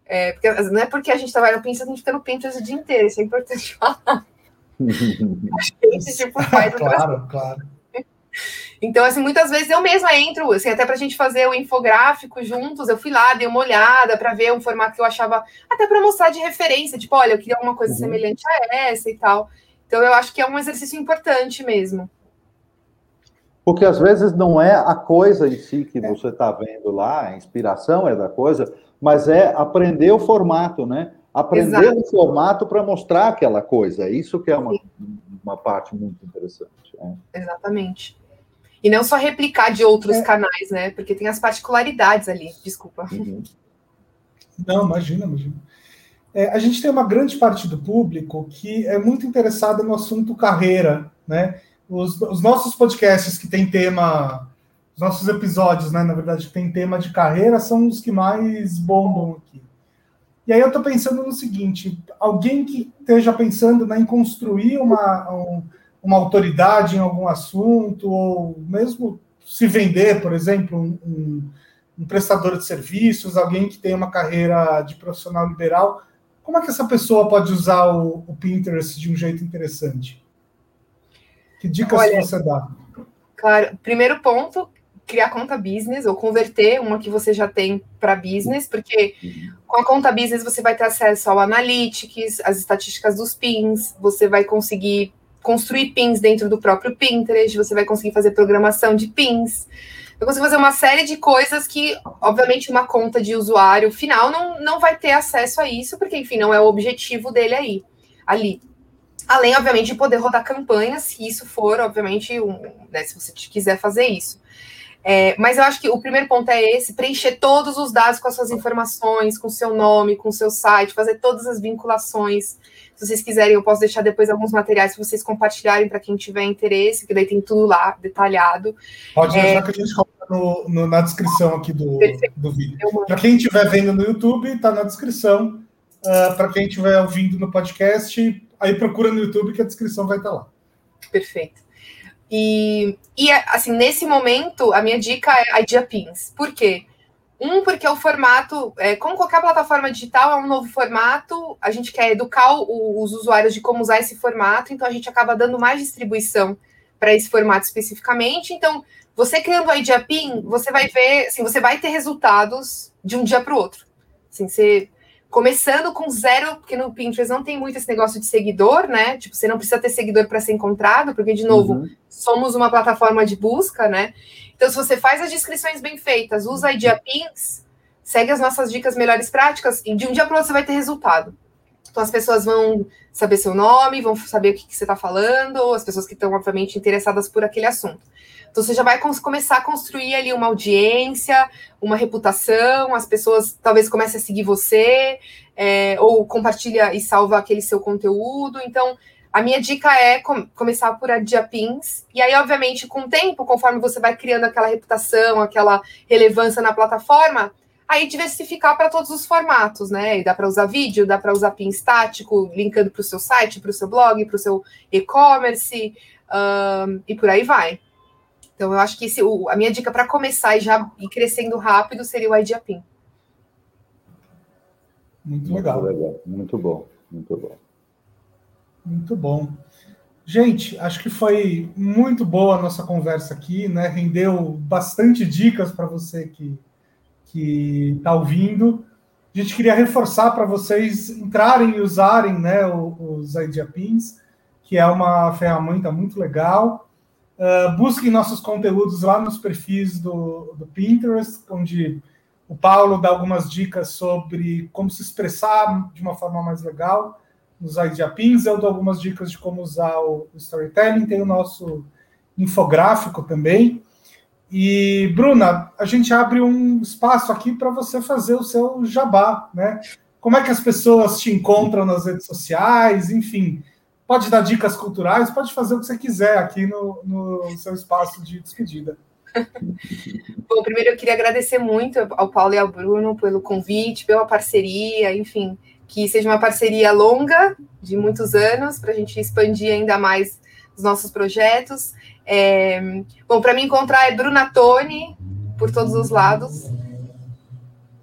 É, porque, não é porque a gente trabalha no Pinterest, a gente fica no Pinterest o dia inteiro, isso é importante *laughs* falar. a gente, tipo, faz *laughs* claro, claro. Então, assim, muitas vezes eu mesma entro, assim, até para a gente fazer o infográfico juntos, eu fui lá, dei uma olhada para ver um formato que eu achava, até para mostrar de referência, tipo, olha, eu queria uma coisa uhum. semelhante a essa e tal. Então, eu acho que é um exercício importante mesmo. Porque às vezes não é a coisa em si que você está vendo lá, a inspiração é da coisa, mas é aprender o formato, né? Aprender Exato. o formato para mostrar aquela coisa. Isso que é uma, uma parte muito interessante. Né? Exatamente. E não só replicar de outros é. canais, né? Porque tem as particularidades ali. Desculpa. Uhum. Não, imagina, imagina. É, a gente tem uma grande parte do público que é muito interessada no assunto carreira, né? Os, os nossos podcasts que tem tema os nossos episódios, né, na verdade, que tem tema de carreira, são os que mais bombam aqui. E aí eu estou pensando no seguinte: alguém que esteja pensando né, em construir uma, um, uma autoridade em algum assunto, ou mesmo se vender, por exemplo, um, um, um prestador de serviços, alguém que tem uma carreira de profissional liberal, como é que essa pessoa pode usar o, o Pinterest de um jeito interessante? Que dicas Olha, você dá? Claro, primeiro ponto, criar conta business ou converter uma que você já tem para business, porque com a conta business você vai ter acesso ao analytics, as estatísticas dos pins, você vai conseguir construir pins dentro do próprio Pinterest, você vai conseguir fazer programação de pins. Eu consigo fazer uma série de coisas que, obviamente, uma conta de usuário final não, não vai ter acesso a isso, porque, enfim, não é o objetivo dele aí, ali. Além, obviamente, de poder rodar campanhas, se isso for, obviamente, um, né, se você quiser fazer isso. É, mas eu acho que o primeiro ponto é esse: preencher todos os dados com as suas informações, com seu nome, com seu site, fazer todas as vinculações. Se vocês quiserem, eu posso deixar depois alguns materiais para vocês compartilharem para quem tiver interesse, que daí tem tudo lá detalhado. Pode deixar é... que a gente coloca no, no, na descrição aqui do, do vídeo. Para quem estiver vendo no YouTube, está na descrição. Uh, para quem estiver ouvindo no podcast, aí procura no YouTube que a descrição vai estar tá lá. Perfeito. E, e assim, nesse momento, a minha dica é Idea Pins. Por quê? Um, porque o formato, é, como qualquer plataforma digital, é um novo formato, a gente quer educar o, os usuários de como usar esse formato, então a gente acaba dando mais distribuição para esse formato especificamente. Então, você criando o Idea Pin, você vai ver, assim, você vai ter resultados de um dia para o outro. Assim, você começando com zero, porque no Pinterest não tem muito esse negócio de seguidor, né? Tipo, você não precisa ter seguidor para ser encontrado, porque, de novo, uhum. somos uma plataforma de busca, né? Então, se você faz as descrições bem feitas, usa a Idea Pins, segue as nossas dicas melhores práticas, e de um dia para outro você vai ter resultado. Então, as pessoas vão saber seu nome, vão saber o que, que você está falando, as pessoas que estão, obviamente, interessadas por aquele assunto. Então você já vai começar a construir ali uma audiência, uma reputação, as pessoas talvez comecem a seguir você, é, ou compartilha e salva aquele seu conteúdo. Então, a minha dica é com começar por adiapins, e aí, obviamente, com o tempo, conforme você vai criando aquela reputação, aquela relevância na plataforma, aí diversificar para todos os formatos, né? E dá para usar vídeo, dá para usar pin estático, linkando para o seu site, para o seu blog, para o seu e-commerce, um, e por aí vai. Então, eu acho que esse, o, a minha dica para começar e já ir crescendo rápido seria o IdeaPin. Muito legal. Muito legal. Muito bom. Muito bom. Muito bom. Gente, acho que foi muito boa a nossa conversa aqui, né? Rendeu bastante dicas para você que que está ouvindo. A gente queria reforçar para vocês entrarem e usarem né, os IdeaPins, que é uma ferramenta muito legal. Uh, busquem nossos conteúdos lá nos perfis do, do Pinterest, onde o Paulo dá algumas dicas sobre como se expressar de uma forma mais legal nos IdeaPins. Eu dou algumas dicas de como usar o storytelling. Tem o nosso infográfico também. E, Bruna, a gente abre um espaço aqui para você fazer o seu jabá, né? Como é que as pessoas te encontram nas redes sociais, enfim pode dar dicas culturais, pode fazer o que você quiser aqui no, no seu espaço de despedida. *laughs* Bom, primeiro eu queria agradecer muito ao Paulo e ao Bruno pelo convite, pela parceria, enfim, que seja uma parceria longa, de muitos anos, para a gente expandir ainda mais os nossos projetos. É... Bom, para me encontrar é Bruna Tone, por todos os lados,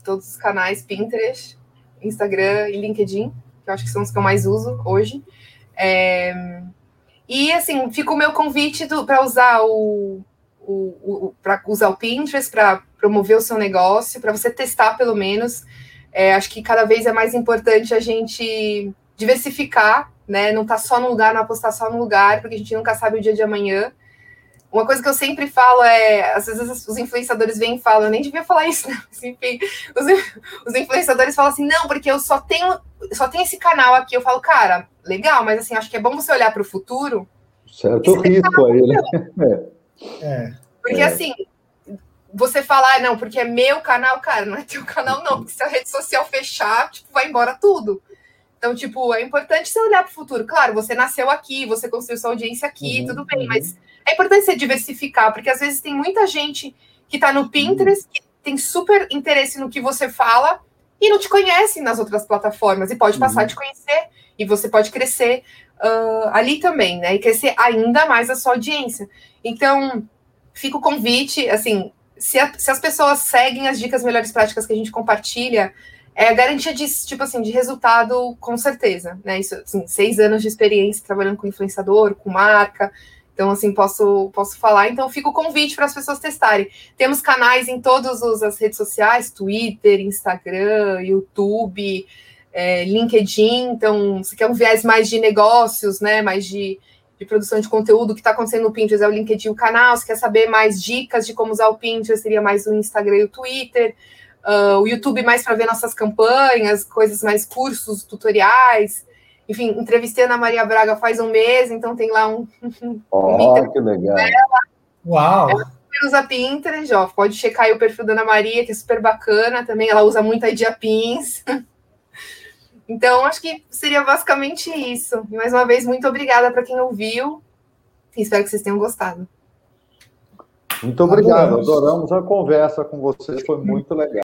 todos os canais, Pinterest, Instagram e LinkedIn, que eu acho que são os que eu mais uso hoje. É, e assim, fica o meu convite para usar o, o, o para usar o Pinterest para promover o seu negócio, para você testar pelo menos. É, acho que cada vez é mais importante a gente diversificar, né? Não tá só no lugar, não apostar só no lugar, porque a gente nunca sabe o dia de amanhã. Uma coisa que eu sempre falo é, às vezes os influenciadores vêm e falam, eu nem devia falar isso, *laughs* né? enfim, os, os, influenciadores falam assim, não, porque eu só tenho, só tenho esse canal aqui. Eu falo, cara, legal, mas assim, acho que é bom você olhar para o futuro. Certo risco aí, né? *laughs* É. é. Porque é. assim, você falar, ah, não, porque é meu canal, cara, não é teu canal, não, porque se a rede social fechar, tipo, vai embora tudo. Então, tipo, é importante você olhar para o futuro. Claro, você nasceu aqui, você construiu sua audiência aqui, uhum, tudo bem, uhum. mas é importante você diversificar, porque às vezes tem muita gente que está no Pinterest, que tem super interesse no que você fala e não te conhece nas outras plataformas, e pode passar a te conhecer, e você pode crescer uh, ali também, né? E crescer ainda mais a sua audiência. Então, fica o convite, assim, se, a, se as pessoas seguem as dicas melhores práticas que a gente compartilha, é a garantia de, tipo assim, de resultado, com certeza, né? Isso, assim, seis anos de experiência trabalhando com influenciador, com marca. Então, assim, posso, posso falar. Então, fica o convite para as pessoas testarem. Temos canais em todas as redes sociais: Twitter, Instagram, YouTube, é, LinkedIn. Então, se quer um viés mais de negócios, né? Mais de, de produção de conteúdo, o que está acontecendo no Pinterest é o LinkedIn, o canal. Se quer saber mais dicas de como usar o Pinterest, seria mais o Instagram e o Twitter. Uh, o YouTube mais para ver nossas campanhas, coisas mais cursos, tutoriais. Enfim, entrevistei a Ana Maria Braga faz um mês, então tem lá um. *laughs* Oh, que legal. Dela. Uau! Ela usa Pinterest, ó, pode checar aí o perfil da Ana Maria, que é super bacana também. Ela usa muito a Diapins. *laughs* Então, acho que seria basicamente isso. E mais uma vez, muito obrigada para quem ouviu. Espero que vocês tenham gostado. Muito obrigado, adoramos a conversa com você, foi muito legal.